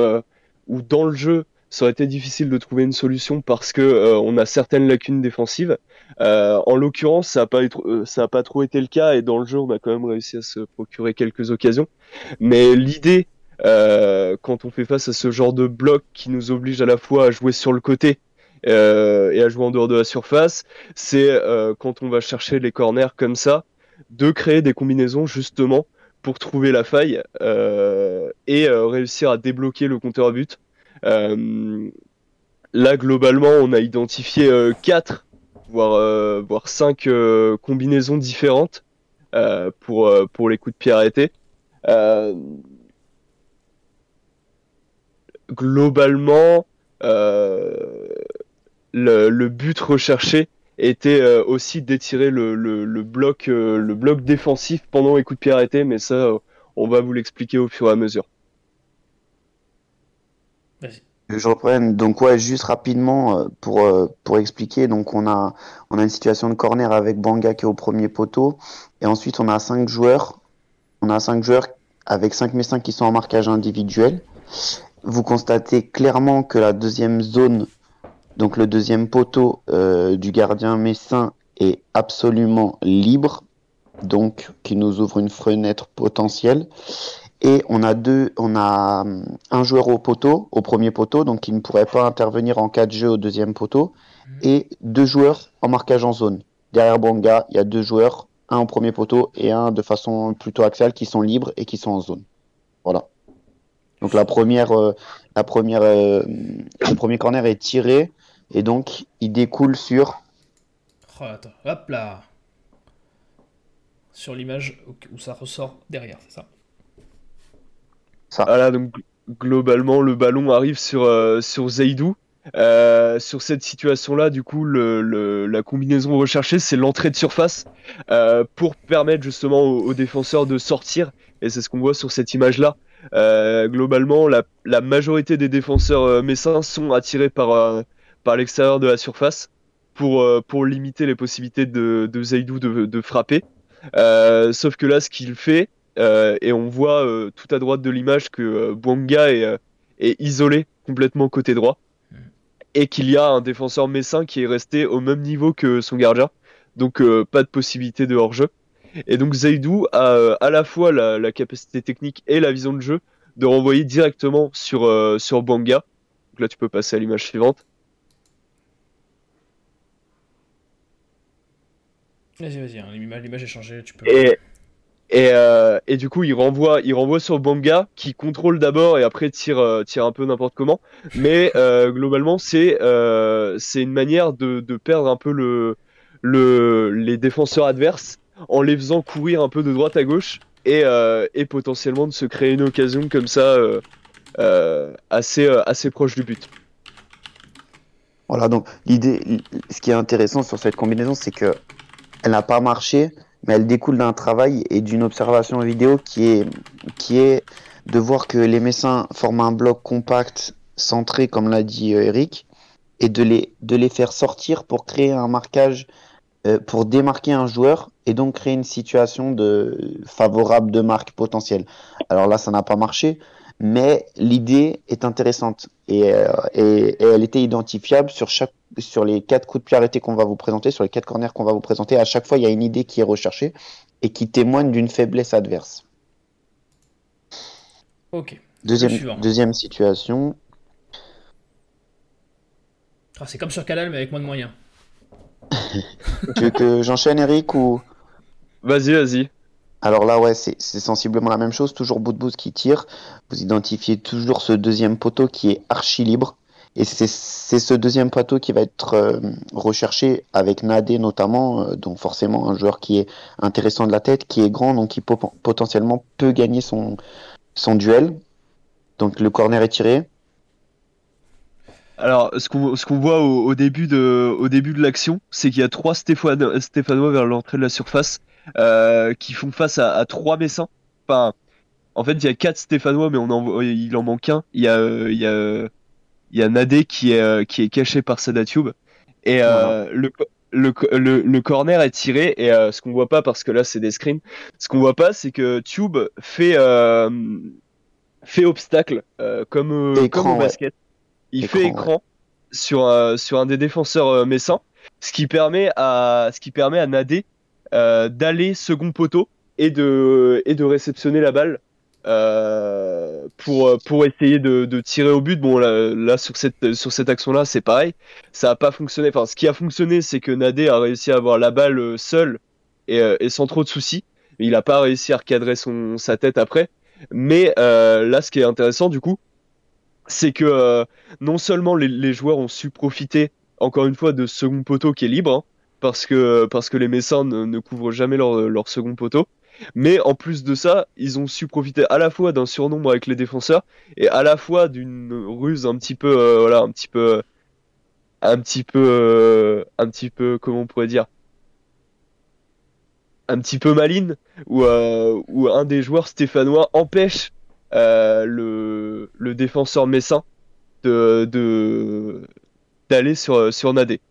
où dans le jeu, ça aurait été difficile de trouver une solution parce que on a certaines lacunes défensives. en l'occurrence, ça n'a pas, ça a pas trop été le cas et dans le jeu, on a quand même réussi à se procurer quelques occasions. Mais l'idée euh, quand on fait face à ce genre de bloc qui nous oblige à la fois à jouer sur le côté euh, et à jouer en dehors de la surface, c'est euh, quand on va chercher les corners comme ça, de créer des combinaisons justement pour trouver la faille et réussir à débloquer le compteur à but. là, globalement, on a identifié 4, voire, voire 5 combinaisons différentes pour, pour les coups de pied arrêtés globalement, euh, le, but recherché était euh, aussi d'étirer le, bloc, euh, le bloc défensif pendant les coups de pied arrêtés, mais ça, on va vous l'expliquer au fur et à mesure. Je reprenne. Donc ouais, juste rapidement pour pour expliquer. Donc on a on a une situation de corner avec Banga qui est au premier poteau et ensuite on a cinq joueurs. On a cinq joueurs avec 5 messins qui sont en marquage individuel vous constatez clairement que la deuxième zone, donc le deuxième poteau euh, du gardien messin est absolument libre, donc qui nous ouvre une fenêtre potentielle. Et on a deux, on a hum, un joueur au poteau, au premier poteau, donc qui ne pourrait pas intervenir en cas de jeu au deuxième poteau, mhm. et deux joueurs en marquage en zone. Derrière Bonga, il y a deux joueurs, un au premier poteau et un de façon plutôt axiale qui sont libres et qui sont en zone. Voilà. Donc la première, euh, la première, euh, le premier corner est tiré et donc il découle sur. Oh, attends, hop là. Sur l'image où ça ressort derrière, ça. Ça. Voilà, donc globalement le ballon arrive sur euh, sur Zaidou. sur cette situation-là, du coup, le, la combinaison recherchée, c'est l'entrée de surface pour permettre justement aux, défenseurs de sortir. Et c'est ce qu'on voit sur cette image-là. Euh, globalement, la, majorité des défenseurs euh, messins sont attirés par, euh, par l'extérieur de la surface pour, pour limiter les possibilités de, de Zaidou de, frapper. sauf que là, ce qu'il fait, et on voit tout à droite de l'image que Bwanga est, est, isolé complètement côté droit, et qu'il y a un défenseur messin qui est resté au même niveau que son gardien, donc pas de possibilité de hors-jeu. Et donc Zaidou a euh, à la fois la, capacité technique et la vision de jeu de renvoyer directement sur, euh, sur Banga. Donc là, tu peux passer à l'image suivante. Vas-y, vas-y, hein, l'image est changée, tu peux. Et, et, euh, et, du coup, il renvoie, il renvoie sur Banga qui contrôle d'abord et après tire, tire un peu n'importe comment. Mais globalement, c'est c'est une manière de, de, perdre un peu le, le, les défenseurs adverses en les faisant courir un peu de droite à gauche et, euh, potentiellement de se créer une occasion comme ça euh, euh, assez, assez proche du but. Voilà, donc l'idée, ce qui est intéressant sur cette combinaison, c'est que elle n'a pas marché, mais elle découle d'un travail et d'une observation vidéo qui est, qui est de voir que les Messins forment un bloc compact, centré, comme l'a dit Eric, et de les, de les faire sortir pour créer un marquage euh, pour démarquer un joueur et donc créer une situation de favorable de marque potentielle. Alors là, ça n'a pas marché, mais l'idée est intéressante et, euh, et, elle était identifiable sur chaque sur les quatre coups de pied arrêtés qu'on va vous présenter, sur les quatre corners qu'on va vous présenter. À chaque fois, il y a une idée qui est recherchée et qui témoigne d'une faiblesse adverse. Ok. Deuxième, deuxième situation. Ah, c'est comme sur Canal, mais avec moins de moyens. tu veux que j'enchaîne, Eric, ou? Vas-y, vas-y. Alors là, ouais, c'est sensiblement la même chose. Toujours bout de bout qui tire. Vous identifiez toujours ce deuxième poteau qui est archi libre. Et c'est ce deuxième poteau qui va être euh, recherché avec Nadé notamment, euh, donc forcément un joueur qui est intéressant de la tête, qui est grand, donc qui potentiellement peut gagner son, son duel. Donc le corner est tiré. Alors, ce qu'on voit au, début de, au début de l'action, c'est qu'il y a trois Stéphanois vers l'entrée de la surface euh, qui font face à, trois Messins. Enfin, en fait, il y a quatre Stéphanois, mais on en, il en manque un. Il y a, il y a, il y a Nadé qui est, qui est caché par Sadatube. Et le, le, le, corner est tiré et ce qu'on voit pas parce que là c'est des screens, ce qu'on voit pas c'est que Tube fait fait obstacle comme comme au basket. Il fait écran sur un sur un des défenseurs messins, ce qui permet à ce qui permet à Nadé d'aller second poteau et de et de réceptionner la balle euh, pour pour essayer de, de, tirer au but. Bon là, là sur cette sur cette action là c'est pareil, ça a pas fonctionné. Enfin ce qui a fonctionné c'est que Nadé a réussi à avoir la balle euh, seul et, euh, et sans trop de soucis. Il a pas réussi à recadrer son sa tête après. Mais euh, là ce qui est intéressant du coup c'est que non seulement les, joueurs ont su profiter encore une fois de ce second poteau qui est libre hein, parce que les Messins ne, couvrent jamais leur, leur second poteau mais en plus de ça, ils ont su profiter à la fois d'un surnombre avec les défenseurs et à la fois d'une ruse un petit peu, euh, un petit peu, un petit peu, euh, un petit peu, comment on pourrait dire, un petit peu maline, euh, où un des joueurs stéphanois empêche le, le défenseur messin de d'aller sur sur Nadé.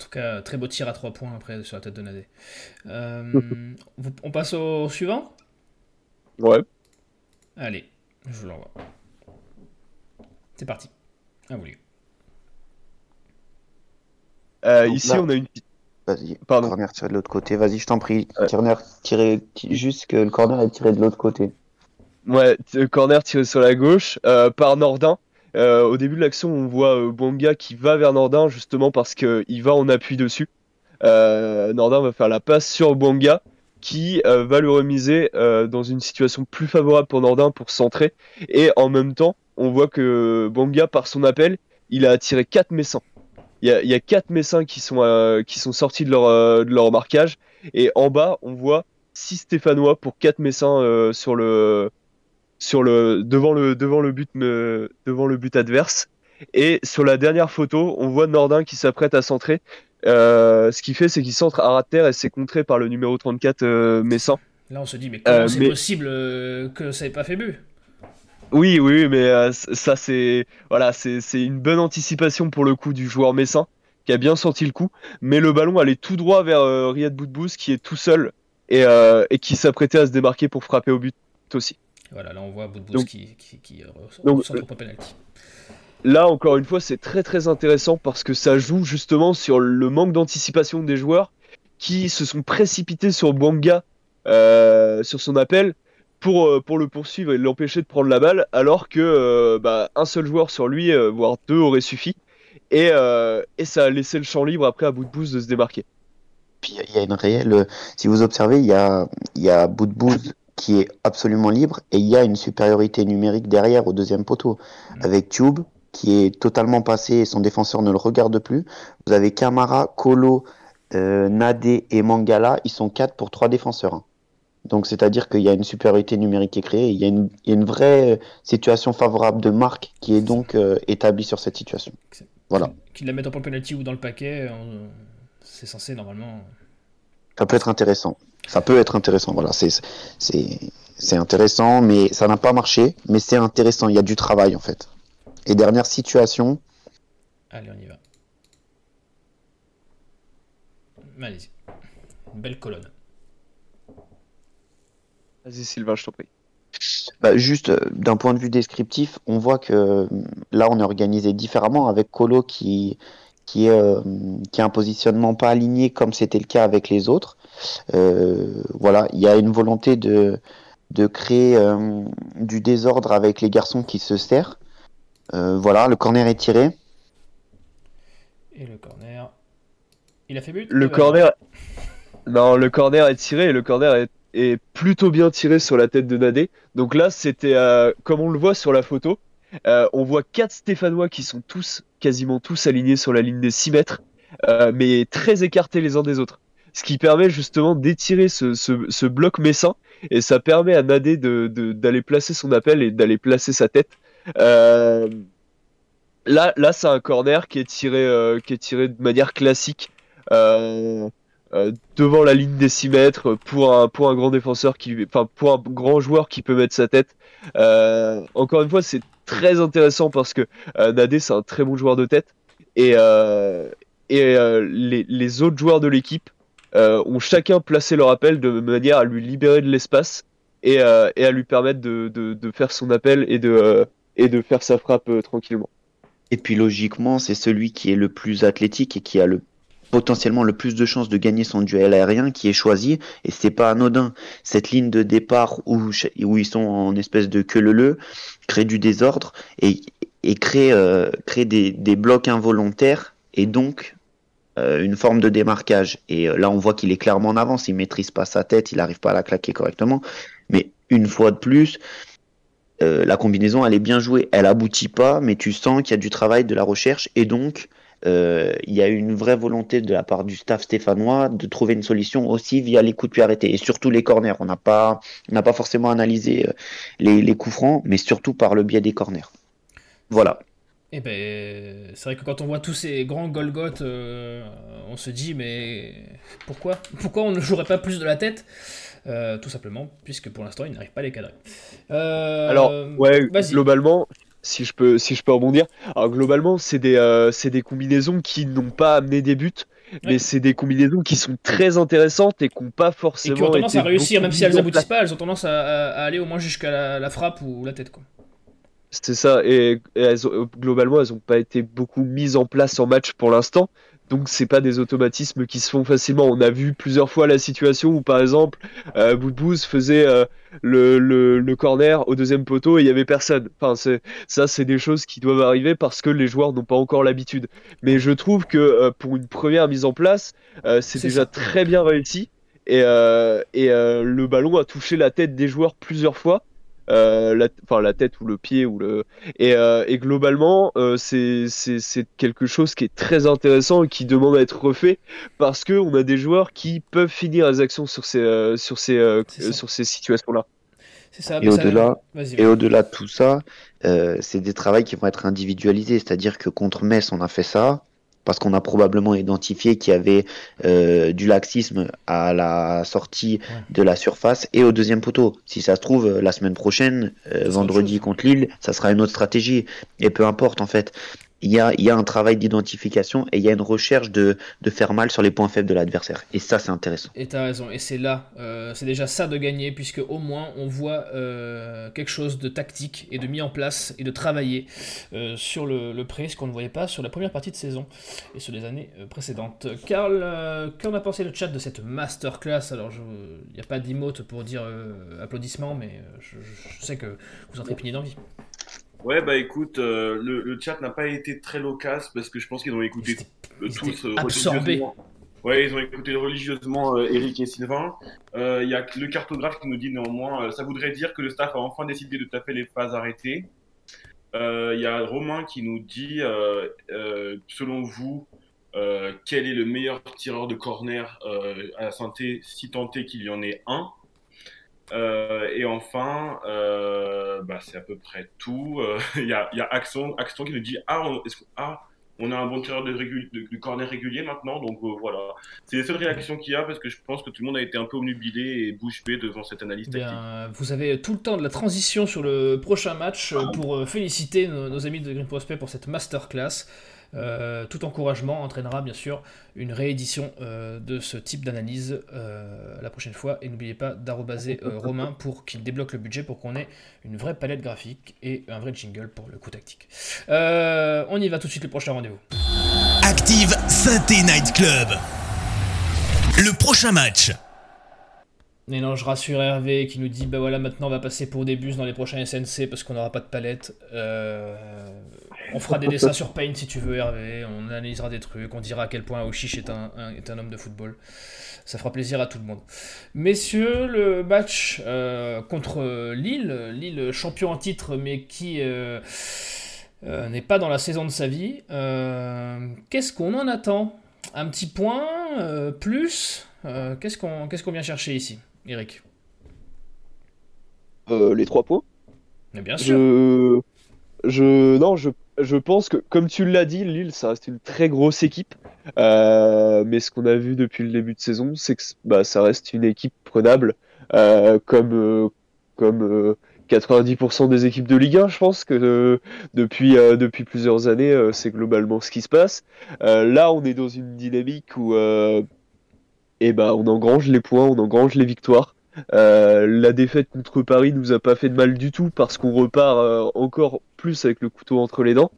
En tout cas, très beau tir à 3 points après sur la tête de Nadé. Euh, on passe au suivant? Ouais. Allez, je vous l'envoie. C'est parti. À vous. Euh, ici, on a une. Vas-y, Pardon. corner tiré de l'autre côté. Vas-y, je t'en prie. Corner tiré, juste que le corner est tiré de l'autre côté. Ouais, corner tiré sur la gauche euh, par Nordin. Euh, au début de l'action, on voit euh, Bonga qui va vers Nordin justement parce qu'il va en appui dessus. Euh, Nordin va faire la passe sur Bonga qui va le remiser dans une situation plus favorable pour Nordin pour centrer. Et en même temps, on voit que Bonga, par son appel, il a attiré 4 Messins. Il y a, il y a 4 Messins qui sont, qui sont sortis de leur, de leur marquage. Et en bas, on voit 6 Stéphanois pour 4 Messins sur le, sur le devant le devant le but devant le but adverse. Et sur la dernière photo, on voit Nordin qui s'apprête à centrer. Euh, ce qu'il fait, c'est qu'il centre à ras terre et c'est contré par le numéro 34 euh, Messin. Là, on se dit, mais comment euh, c'est possible que ça ait pas fait but? Oui, oui, mais ça, c'est voilà, c'est une bonne anticipation pour le coup du joueur Messin qui a bien senti le coup. Mais le ballon allait tout droit vers Riyad Boudbouz qui est tout seul et, et qui s'apprêtait à se démarquer pour frapper au but aussi. Voilà, là on voit Boudbouz qui, qui, qui donc, son propre penalty. Là, encore une fois, c'est très très intéressant parce que ça joue justement sur le manque d'anticipation des joueurs qui se sont précipités sur Banga euh, sur son appel pour, euh, pour le poursuivre et l'empêcher de prendre la balle, alors que euh, bah, un seul joueur sur lui, euh, voire deux, aurait suffi. Et, et, ça a laissé le champ libre après à Boudbouz de se démarquer. Puis il y a une réelle. Si vous observez, il y a, il y a Boudbouz qui est absolument libre et il y a une supériorité numérique derrière au deuxième poteau mm. avec Tube qui est totalement passé et son défenseur ne le regarde plus. Vous avez Kamara, Kolo, euh, Nade et Mangala, ils sont quatre pour trois défenseurs. Hein. Donc c'est-à-dire qu'il y a une supériorité numérique qui est créée, il y a une, il y a une vraie euh, situation favorable de marque qui est donc euh, établie sur cette situation. Voilà. Qu'ils la mettent en penalty ou dans le paquet, c'est censé normalement. Ça peut être intéressant ça peut être intéressant. Voilà, c'est c'est intéressant, mais ça n'a pas marché. Mais c'est intéressant. Il y a du travail en fait. Et dernière situation. Allez, on y va. Allez-y. belle colonne. Vas-y Sylvain, je t'en prie. Bah, juste euh, d'un point de vue descriptif, on voit que là on est organisé différemment avec Colo qui qui est, euh, qui a un positionnement pas aligné comme c'était le cas avec les autres. Euh, voilà, il y a une volonté de, de créer euh, du désordre avec les garçons qui se serrent. voilà, le corner est tiré. Et le corner. Il a fait but Le corner. Non, le corner est tiré et le corner est, est, plutôt bien tiré sur la tête de Nadé. Donc là, c'était comme on le voit sur la photo. Euh, on voit quatre Stéphanois qui sont tous, quasiment tous alignés sur la ligne des 6 mètres, euh, mais très écartés les uns des autres. Ce qui permet justement d'étirer ce, bloc messin, et ça permet à Nadé d'aller placer son appel et d'aller placer sa tête. Euh, là, là c'est un corner qui est tiré, de manière classique. devant la ligne des 6 mètres pour un, grand défenseur enfin pour un grand joueur qui peut mettre sa tête. Encore une fois, c'est très intéressant parce que euh, Nadé c'est un très bon joueur de tête et, euh, et les, autres joueurs de l'équipe ont chacun placé leur appel de manière à lui libérer de l'espace et, à lui permettre de, faire son appel et de, et de faire sa frappe tranquillement. Et puis logiquement, c'est celui qui est le plus athlétique et qui a le potentiellement le plus de chances de gagner son duel aérien qui est choisi et c'est pas anodin. Cette ligne de départ où, où ils sont en espèce de queue leu crée du désordre et, et crée, euh, crée des, des, blocs involontaires et donc euh, une forme de démarquage. Et euh, là, on voit qu'il est clairement en avance. Il maîtrise pas sa tête, il n'arrive pas à la claquer correctement. Mais une fois de plus, la combinaison, elle est bien jouée. Elle aboutit pas, mais tu sens qu'il y a du travail, de la recherche, et donc euh, il y a une vraie volonté de la part du staff stéphanois de trouver une solution aussi via les coups de pied arrêtés et surtout les corners. On n'a pas, on n'a pas forcément analysé euh, les, les coups francs, mais surtout par le biais des corners. Voilà. Eh ben, c'est vrai que quand on voit tous ces grands Golgoth, on se dit mais pourquoi Pourquoi on ne jouerait pas plus de la tête euh, tout simplement, puisque pour l'instant, il n'arrive pas à les cadrer. Euh, alors, ouais, globalement, si je peux, si je peux rebondir, alors globalement, c'est des, euh, des combinaisons qui n'ont pas amené des buts. Mais c'est des combinaisons qui sont très intéressantes et qui n'ont pas forcément. Et qui ont tendance à réussir, même si elles n'aboutissent pas, elles ont tendance à, aller au moins jusqu'à la, frappe ou la tête. Quoi. C'est ça, et, globalement, elles n'ont pas été beaucoup mises en place en match pour l'instant. Donc c'est pas des automatismes qui se font facilement. On a vu plusieurs fois la situation où par exemple euh, Boudbouz faisait euh, le, le, corner au deuxième poteau et il y avait personne. Enfin c'est ça c'est des choses qui doivent arriver parce que les joueurs n'ont pas encore l'habitude. Mais je trouve que euh, pour une première mise en place, euh, c'est déjà très bien réussi et, et le ballon a touché la tête des joueurs plusieurs fois. Euh, la, enfin la tête ou le pied ou le et, euh, et globalement euh, c'est c'est quelque chose qui est très intéressant et qui demande à être refait parce que on a des joueurs qui peuvent finir les actions sur ces sur ces sur ces situations là. Ça, et au-delà, et au-delà de tout ça, c'est des travaux qui vont être individualisés. C'est-à-dire que contre Metz, on a fait ça parce qu'on a probablement identifié qu'il y avait euh, du laxisme à la sortie de la surface et au deuxième poteau. Si ça se trouve, la semaine prochaine, euh, vendredi contre Lille, ça sera une autre stratégie. Et peu importe en fait il y a, y a un travail d'identification et il y a une recherche de, de, faire mal sur les points faibles de l'adversaire. Et ça, c'est intéressant. Et t'as raison. Et c'est là, euh, c'est déjà ça de gagner, puisque au moins on voit euh, quelque chose de tactique et de mis en place et de travailler euh, sur le, le pré, ce qu'on ne voyait pas sur la première partie de saison et sur les années précédentes. Karl, qu'en a pensé le chat de cette masterclass? Alors, il n'y a pas d'emote pour dire applaudissements, mais je, je, sais que vous en trépignez d'envie. Ouais, bah écoute, euh, le, le, chat n'a pas été très loquace parce que je pense qu'ils ont écouté tous euh, religieusement. Ouais, ils ont écouté religieusement euh, Eric et Sylvain. Il y a le cartographe qui nous dit néanmoins, ça voudrait dire que le staff a enfin décidé de taper les phases arrêtées. Il y a Romain qui nous dit, selon vous, quel est le meilleur tireur de corner à la santé, si tant est qu'il y en ait un? Euh, et enfin, euh, bah, c'est à peu près tout. Euh, il y, a, y a Axon, Axon qui nous dit ah on, ah, on a un bon tireur de, de, corner régulier maintenant. Donc euh, voilà, c'est les seules réactions qu'il y a parce que je pense que tout le monde a été un peu omnubilé et bouche bée devant cette analyse tactique. vous avez tout le temps de la transition sur le prochain match pour féliciter nos, nos, amis de Green Prospect pour cette masterclass. Euh, tout encouragement entraînera bien sûr une réédition euh, de ce type d'analyse euh, la prochaine fois. Et n'oubliez pas d'arrobaser Romain pour qu'il débloque le budget pour qu'on ait une vraie palette graphique et un vrai jingle pour le coup tactique. on y va tout de suite, le prochain rendez-vous. Active Synthé Night Club. Le prochain match. Et non, je rassure Hervé qui nous dit bah voilà, maintenant on va passer pour des bus dans les prochains SNC parce qu'on n'aura pas de palette. On fera des dessins sur Paint si tu veux, Hervé. On analysera des trucs. On dira à quel point Oshish est un, est un homme de football. Ça fera plaisir à tout le monde. Messieurs, le match euh, contre Lille, Lille champion en titre, mais qui euh, euh, n'est pas dans la saison de sa vie. Qu'est-ce qu'on en attend? Un petit point Plus Qu'est-ce qu'on qu'est-ce qu'on vient chercher ici, Eric? Les trois points? Mais bien sûr. Je, non, je, je pense que, comme tu l'as dit, Lille, ça reste une très grosse équipe. Euh, mais ce qu'on a vu depuis le début de saison, c'est que bah, ça reste une équipe prenable, euh, comme, euh, comme 90% des équipes de Ligue 1, je pense que depuis, depuis plusieurs années, c'est globalement ce qui se passe. là, on est dans une dynamique où eh ben, on engrange les points, on engrange les victoires. La défaite contre Paris nous a pas fait de mal du tout parce qu'on repart encore plus avec le couteau entre les dents.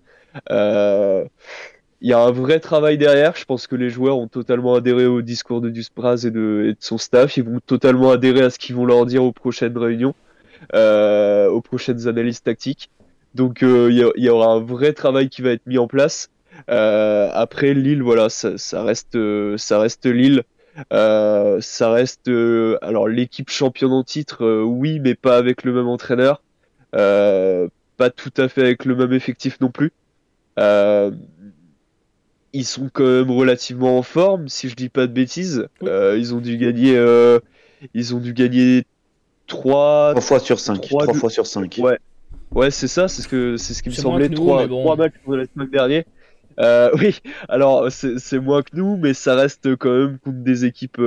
Il y a un vrai travail derrière. Je pense que les joueurs ont totalement adhéré au discours de Duspraz et de, son staff. Ils vont totalement adhérer à ce qu'ils vont leur dire aux prochaines réunions, euh, aux prochaines analyses tactiques. Donc euh, il y, aura un vrai travail qui va être mis en place. Euh, après Lille, voilà, ça, ça reste, ça reste Lille. Euh, ça reste alors l'équipe championne en titre, oui, mais pas avec le même entraîneur, pas tout à fait avec le même effectif non plus. Euh, ils sont quand même relativement en forme, si je dis pas de bêtises. Euh, ils ont dû gagner, euh, ils ont dû gagner 3 fois sur 5 3, fois sur 5 Ouais, ouais c'est ça, c'est ce que c'est ce qui me semblait. 3, matchs pour la semaine dernière. Euh, oui, alors c'est moins que nous, mais ça reste quand même contre des équipes,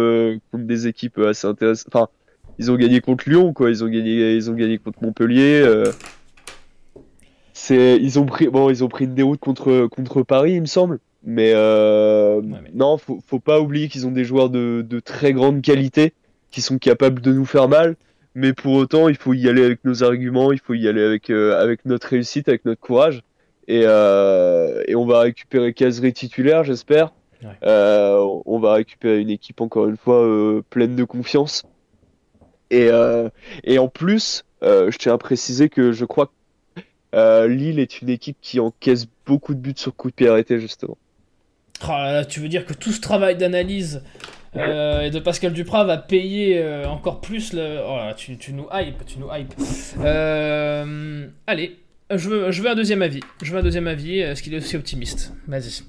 contre des équipes assez intéressantes. Enfin, ils ont gagné contre Lyon, quoi. Ils ont gagné, ils ont gagné contre Montpellier. c'est, ils ont pris, bon, ils ont pris une déroute contre contre Paris, il me semble. Mais, euh, non, faut, faut pas oublier qu'ils ont des joueurs de, de, très grande qualité qui sont capables de nous faire mal. Mais pour autant, il faut y aller avec nos arguments, il faut y aller avec, euh, avec notre réussite, avec notre courage. Et, euh, et on va récupérer Casery titulaire, j'espère. Euh, on va récupérer une équipe, encore une fois, euh, pleine de confiance. Et, et en plus, je tiens à préciser que je crois que Lille est une équipe qui encaisse beaucoup de buts sur coup de pied arrêté, justement. Oh tu veux dire que tout ce travail d'analyse euh, de Pascal Duprat va payer euh, encore plus le. Oh là, tu, nous hype, tu nous hype. Euh, allez, je veux, je veux un deuxième avis. Je veux un deuxième avis. Est-ce qu'il est aussi optimiste Vas-y.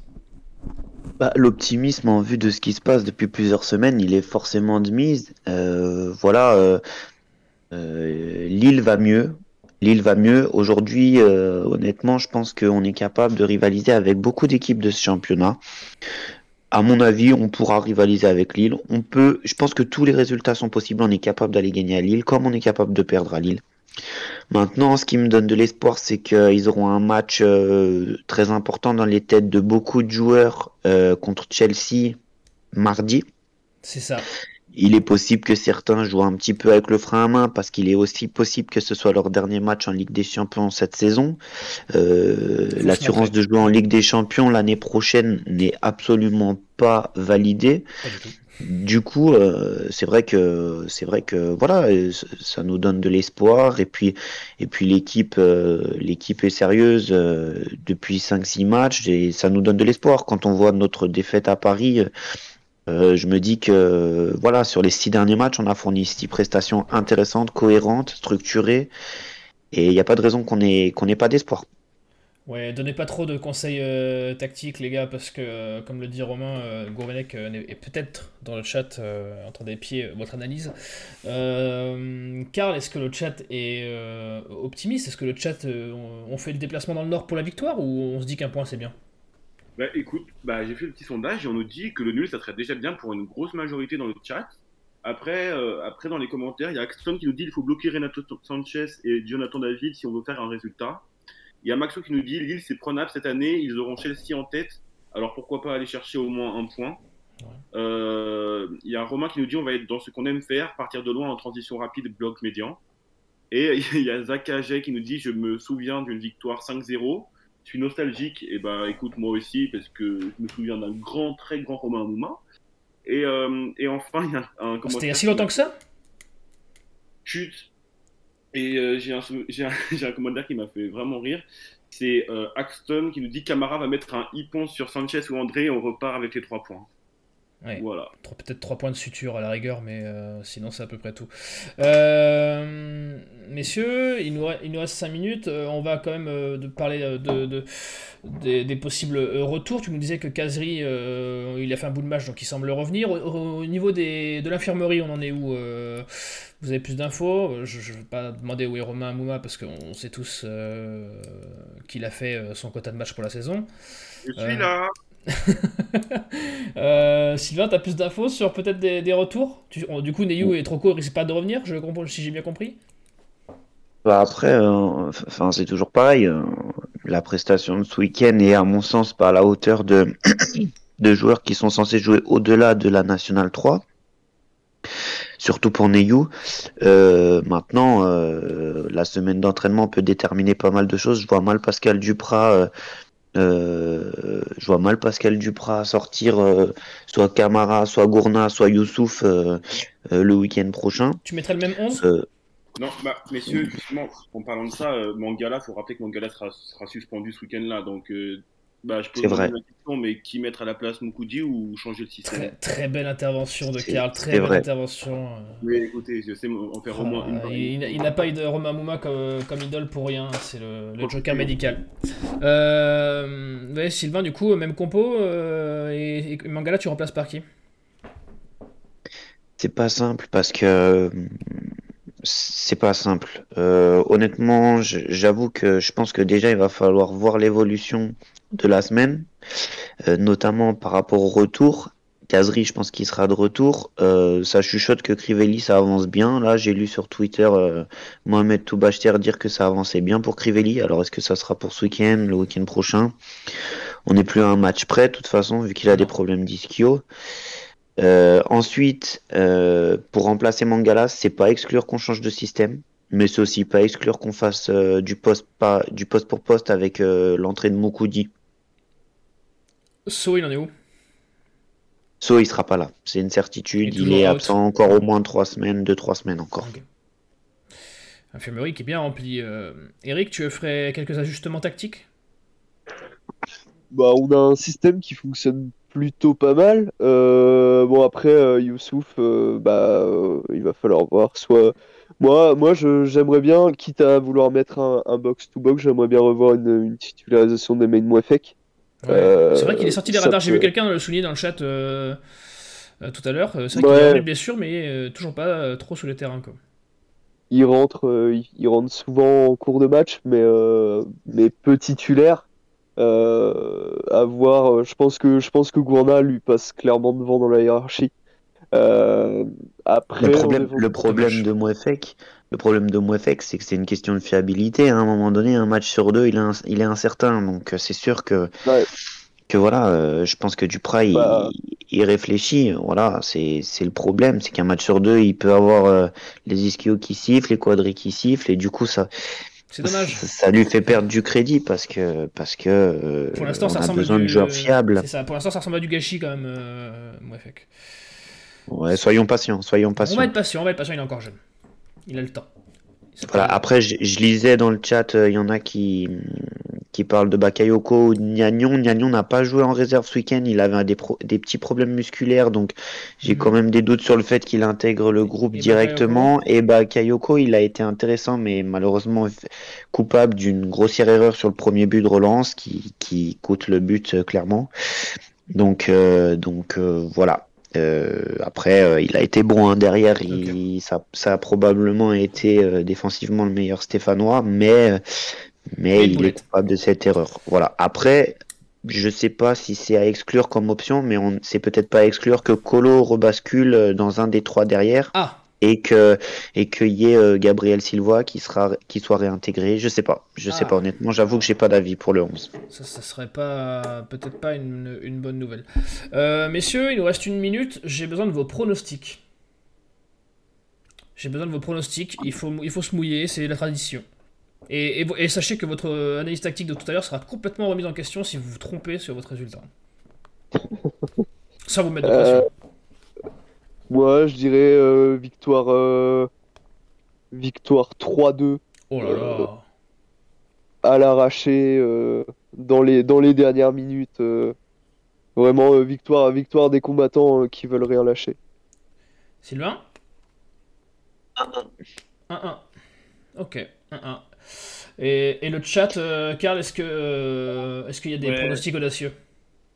Bah, L'optimisme en vue de ce qui se passe depuis plusieurs semaines, il est forcément de mise. voilà, Lille va mieux. Lille va mieux. Aujourd'hui, euh, honnêtement, je pense qu'on est capable de rivaliser avec beaucoup d'équipes de ce championnat. À mon avis, on pourra rivaliser avec Lille. On peut, je pense que tous les résultats sont possibles. On est capable d'aller gagner à Lille, comme on est capable de perdre à Lille. Maintenant, ce qui me donne de l'espoir, c'est qu'ils auront un match euh, très important dans les têtes de beaucoup de joueurs euh, contre Chelsea mardi. C'est ça. Il est possible que certains jouent un petit peu avec le frein à main parce qu'il est aussi possible que ce soit leur dernier match en Ligue des Champions cette saison. Euh, L'assurance de jouer en Ligue des Champions l'année prochaine n'est absolument pas validée. Du, coup, euh, c'est vrai que c'est vrai que voilà, ça nous donne de l'espoir et puis et puis l'équipe euh, l'équipe est sérieuse euh, depuis 5-6 matchs et ça nous donne de l'espoir quand on voit notre défaite à Paris euh, je me dis que voilà, sur les six derniers matchs, on a fourni six prestations intéressantes, cohérentes, structurées, et il n'y a pas de raison qu'on ait qu'on n'ait pas d'espoir. Ouais, donnez pas trop de conseils euh, tactiques, les gars, parce que, euh, comme le dit Romain, euh, Gourvenec est peut-être dans le chat en train d'épier votre analyse. Karl, est-ce que le chat est optimiste? Est-ce que le chat, on, fait le déplacement dans le nord pour la victoire ou on se dit qu'un point c'est bien? Bah écoute, bah, j'ai fait le petit sondage et on nous dit que le nul, ça serait déjà bien pour une grosse majorité dans le chat. Après, euh, après dans les commentaires, il y a Axton qui nous dit qu'il faut bloquer Renato Sanchez et Jonathan David si on veut faire un résultat. Il y a Maxo qui nous dit Lille, c'est prenable cette année, ils auront Chelsea en tête, alors pourquoi pas aller chercher au moins un point. Euh, il y a Romain qui nous dit on va être dans ce qu'on aime faire, partir de loin en transition rapide, bloc médian. Et il y a Zach qui nous dit je me souviens d'une victoire 5-0 je suis nostalgique, et bah écoute, moi aussi, parce que je me souviens d'un grand, très grand Romain Mouma. Et, euh, et enfin, il y a un commentaire. C'était il y a si longtemps que ça? Chut Et euh, j'ai un, un, un, commentaire qui m'a fait vraiment rire. C'est euh, Axton qui nous dit Camara va mettre un hippon sur Sanchez ou André et on repart avec les trois points. Voilà. Peut-être 3 points de suture à la rigueur, mais euh, sinon c'est à peu près tout. Euh, messieurs, il nous, il nous reste 5 minutes. Euh, on va quand même de parler de, des, possibles retours. Tu me disais que Kazri, il a fait un bout de match, donc il semble revenir. Au, niveau des, de l'infirmerie, on en est où Vous avez plus d'infos? Je ne vais pas demander où est Romain Mouma, parce qu'on sait tous qu'il a fait son quota de match pour la saison. Je suis là euh, Sylvain, t'as plus d'infos sur peut-être des, retours Du coup, Neyu et Troco risquent pas de revenir, je comprends, si j'ai bien compris Bah après, enfin c'est toujours pareil. la prestation de ce week-end est à mon sens pas à la hauteur de, de joueurs qui sont censés jouer au-delà de la Nationale 3 surtout pour Neyou. Euh, maintenant, euh, la semaine d'entraînement peut déterminer pas mal de choses. Je vois mal Pascal Duprat. Euh, je vois mal Pascal Duprat sortir soit Camara, soit Gourna, soit Youssouf le week-end prochain. Tu mettrais le même 11 Non, bah, messieurs, justement, en parlant de ça, Mangala, faut rappeler que Mangala sera, sera suspendu ce week-end-là. Donc, bah, je peux vrai. la question, mais qui mettre à la place Moukoudi ou changer le système très, belle intervention de Karl, très belle intervention. Euh. Oui, écoutez, je sais en faire au moins une. Il, n'a pas eu de Romain Mouma comme, comme, idole pour rien, c'est le, le joker médical. Euh, Sylvain, du coup, même compo, euh, et, et, Mangala, tu remplaces par qui? C'est pas simple parce que c'est pas simple. Euh, honnêtement, j'avoue que je pense que déjà il va falloir voir l'évolution de la semaine, euh, notamment par rapport au retour. Kazri, je pense qu'il sera de retour. Euh, ça chuchote que Crivelli, ça avance bien. Là, j'ai lu sur Twitter Mohamed Toubachter dire que ça avançait bien pour Crivelli. Alors, est-ce que ça sera pour ce week-end, le week-end prochain? On n'est plus à un match près, de toute façon, vu qu'il a des problèmes d'ischio. Euh, ensuite, euh, pour remplacer Mangala, c'est pas exclure qu'on change de système, mais c'est aussi pas exclure qu'on fasse euh, du poste pas du poste pour poste avec l'entrée de Moukoudi. So, il en est où? So, il sera pas là. C'est une certitude. Il, est absent encore au moins trois semaines, deux trois semaines encore. Infirmerie qui est bien rempli. Eric, tu ferais quelques ajustements tactiques? Bah, on a un système qui fonctionne plutôt pas mal. Euh, bon, après, euh, Youssouf, euh, bah, il va falloir voir. Soit. Moi, moi j'aimerais bien, quitte à vouloir mettre un box-to-box, j'aimerais bien revoir une, titularisation de Main Mouefek. c'est vrai qu'il est sorti des radars, j'ai vu quelqu'un le souligner dans le chat tout à l'heure. C'est vrai qu'il a une blessure, mais toujours pas trop sur le terrain. Quoi. Il rentre, il, rentre souvent en cours de match, mais, mais peu titulaire. Euh, à voir. Euh, je pense que je pense que Gourna lui passe clairement devant dans la hiérarchie. Euh, après, le problème, le problème de Mouefek, le problème de Mouefek, c'est que c'est une question de fiabilité. À un moment donné, un match sur deux, il est, il est incertain. Donc c'est sûr que que voilà, je pense que Duprat il, bah. il, réfléchit. Voilà, c'est c'est le problème, c'est qu'un match sur deux, il peut avoir les ischios qui sifflent, les quadris qui sifflent, et du coup ça c'est dommage. Ça, lui fait perdre du crédit parce que parce que euh, pour l'instant, ça a besoin de joueurs fiables. C'est ça. Pour l'instant, ça ressemble à du gâchis quand même. Euh, ouais, soyons patients, soyons patients. On va être patient, on va être patient. Il est encore jeune. Il a le temps. Voilà. Après, je, je, lisais dans le chat, euh, il y en a qui qui parle de Bakayoko ou de Nyagnon. n'a pas joué en réserve ce week-end, il avait des, des, petits problèmes musculaires, donc j'ai quand même des doutes sur le fait qu'il intègre le groupe directement. Et Bakayoko, il a été intéressant, mais malheureusement coupable d'une grossière erreur sur le premier but de relance qui, qui coûte le but euh, clairement. Donc, euh, donc euh, voilà. après, il a été bon hein, derrière. Il, ça, ça, a probablement été défensivement le meilleur Stéphanois, mais mais il est coupable de cette erreur. Voilà. Après, je sais pas si c'est à exclure comme option, mais on c'est peut-être pas à exclure que Colo rebascule dans un des trois derrière. Ah. Et que et qu'il y ait euh, Gabriel Silva qui sera qui soit réintégré, je sais pas, je sais ah. pas honnêtement, j'avoue que j'ai pas d'avis pour le 11. Ça, ça serait pas peut-être pas une, une, bonne nouvelle. Euh, messieurs, il nous reste une minute, j'ai besoin de vos pronostics. J'ai besoin de vos pronostics, il faut il faut se mouiller, c'est la tradition. Et, sachez que votre analyse tactique de tout à l'heure sera complètement remise en question si vous vous trompez sur votre résultat. Ça vous met de pression. Euh, moi, je dirais euh, victoire, euh, victoire 3-2. Oh là là. à l'arraché dans, les, dans les dernières minutes. vraiment, victoire, victoire des combattants qui veulent rien lâcher. Sylvain? 1-1. 1-1. Ok, 1-1. Et, le chat, euh, Karl, est-ce que euh, est-ce qu'il y a des pronostics audacieux?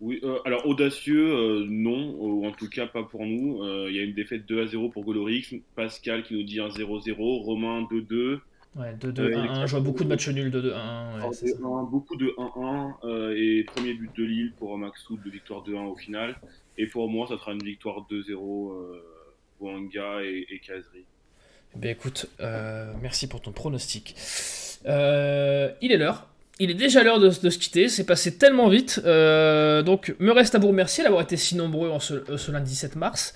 Oui, euh, alors audacieux, non, ou en tout cas pas pour nous. Il y a une défaite 2 à 0 pour Golorix, Pascal qui nous dit 1 0-0, Romain 2-2. Ouais, 2-2-1-1, je vois beaucoup de matchs nuls 2-2-1. beaucoup de 1-1 et premier but de Lille pour Maxoud de victoire 2-1 au final. Et pour moi, ça sera une victoire 2-0 Boanga et, et Eh bien écoute, merci pour ton pronostic. il est l'heure il est déjà l'heure de, se quitter, c'est passé tellement vite. Euh, donc, me reste à vous remercier d'avoir été si nombreux ce, euh, lundi 17 mars.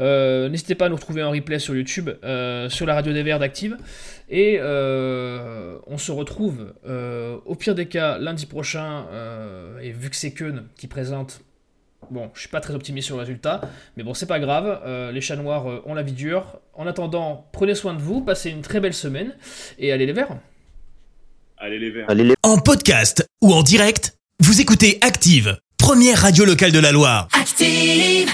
Euh, n'hésitez pas à nous retrouver en replay sur YouTube, sur la radio des Verts d'Active. Et on se retrouve, au pire des cas, lundi prochain. et vu que c'est Keun qui présente, bon, je suis pas très optimiste sur le résultat, mais bon, c'est pas grave. les chats noirs ont la vie dure. En attendant, prenez soin de vous, passez une très belle semaine et allez les Verts. Allez les verts. En podcast ou en direct, vous écoutez Active, première radio locale de la Loire. Active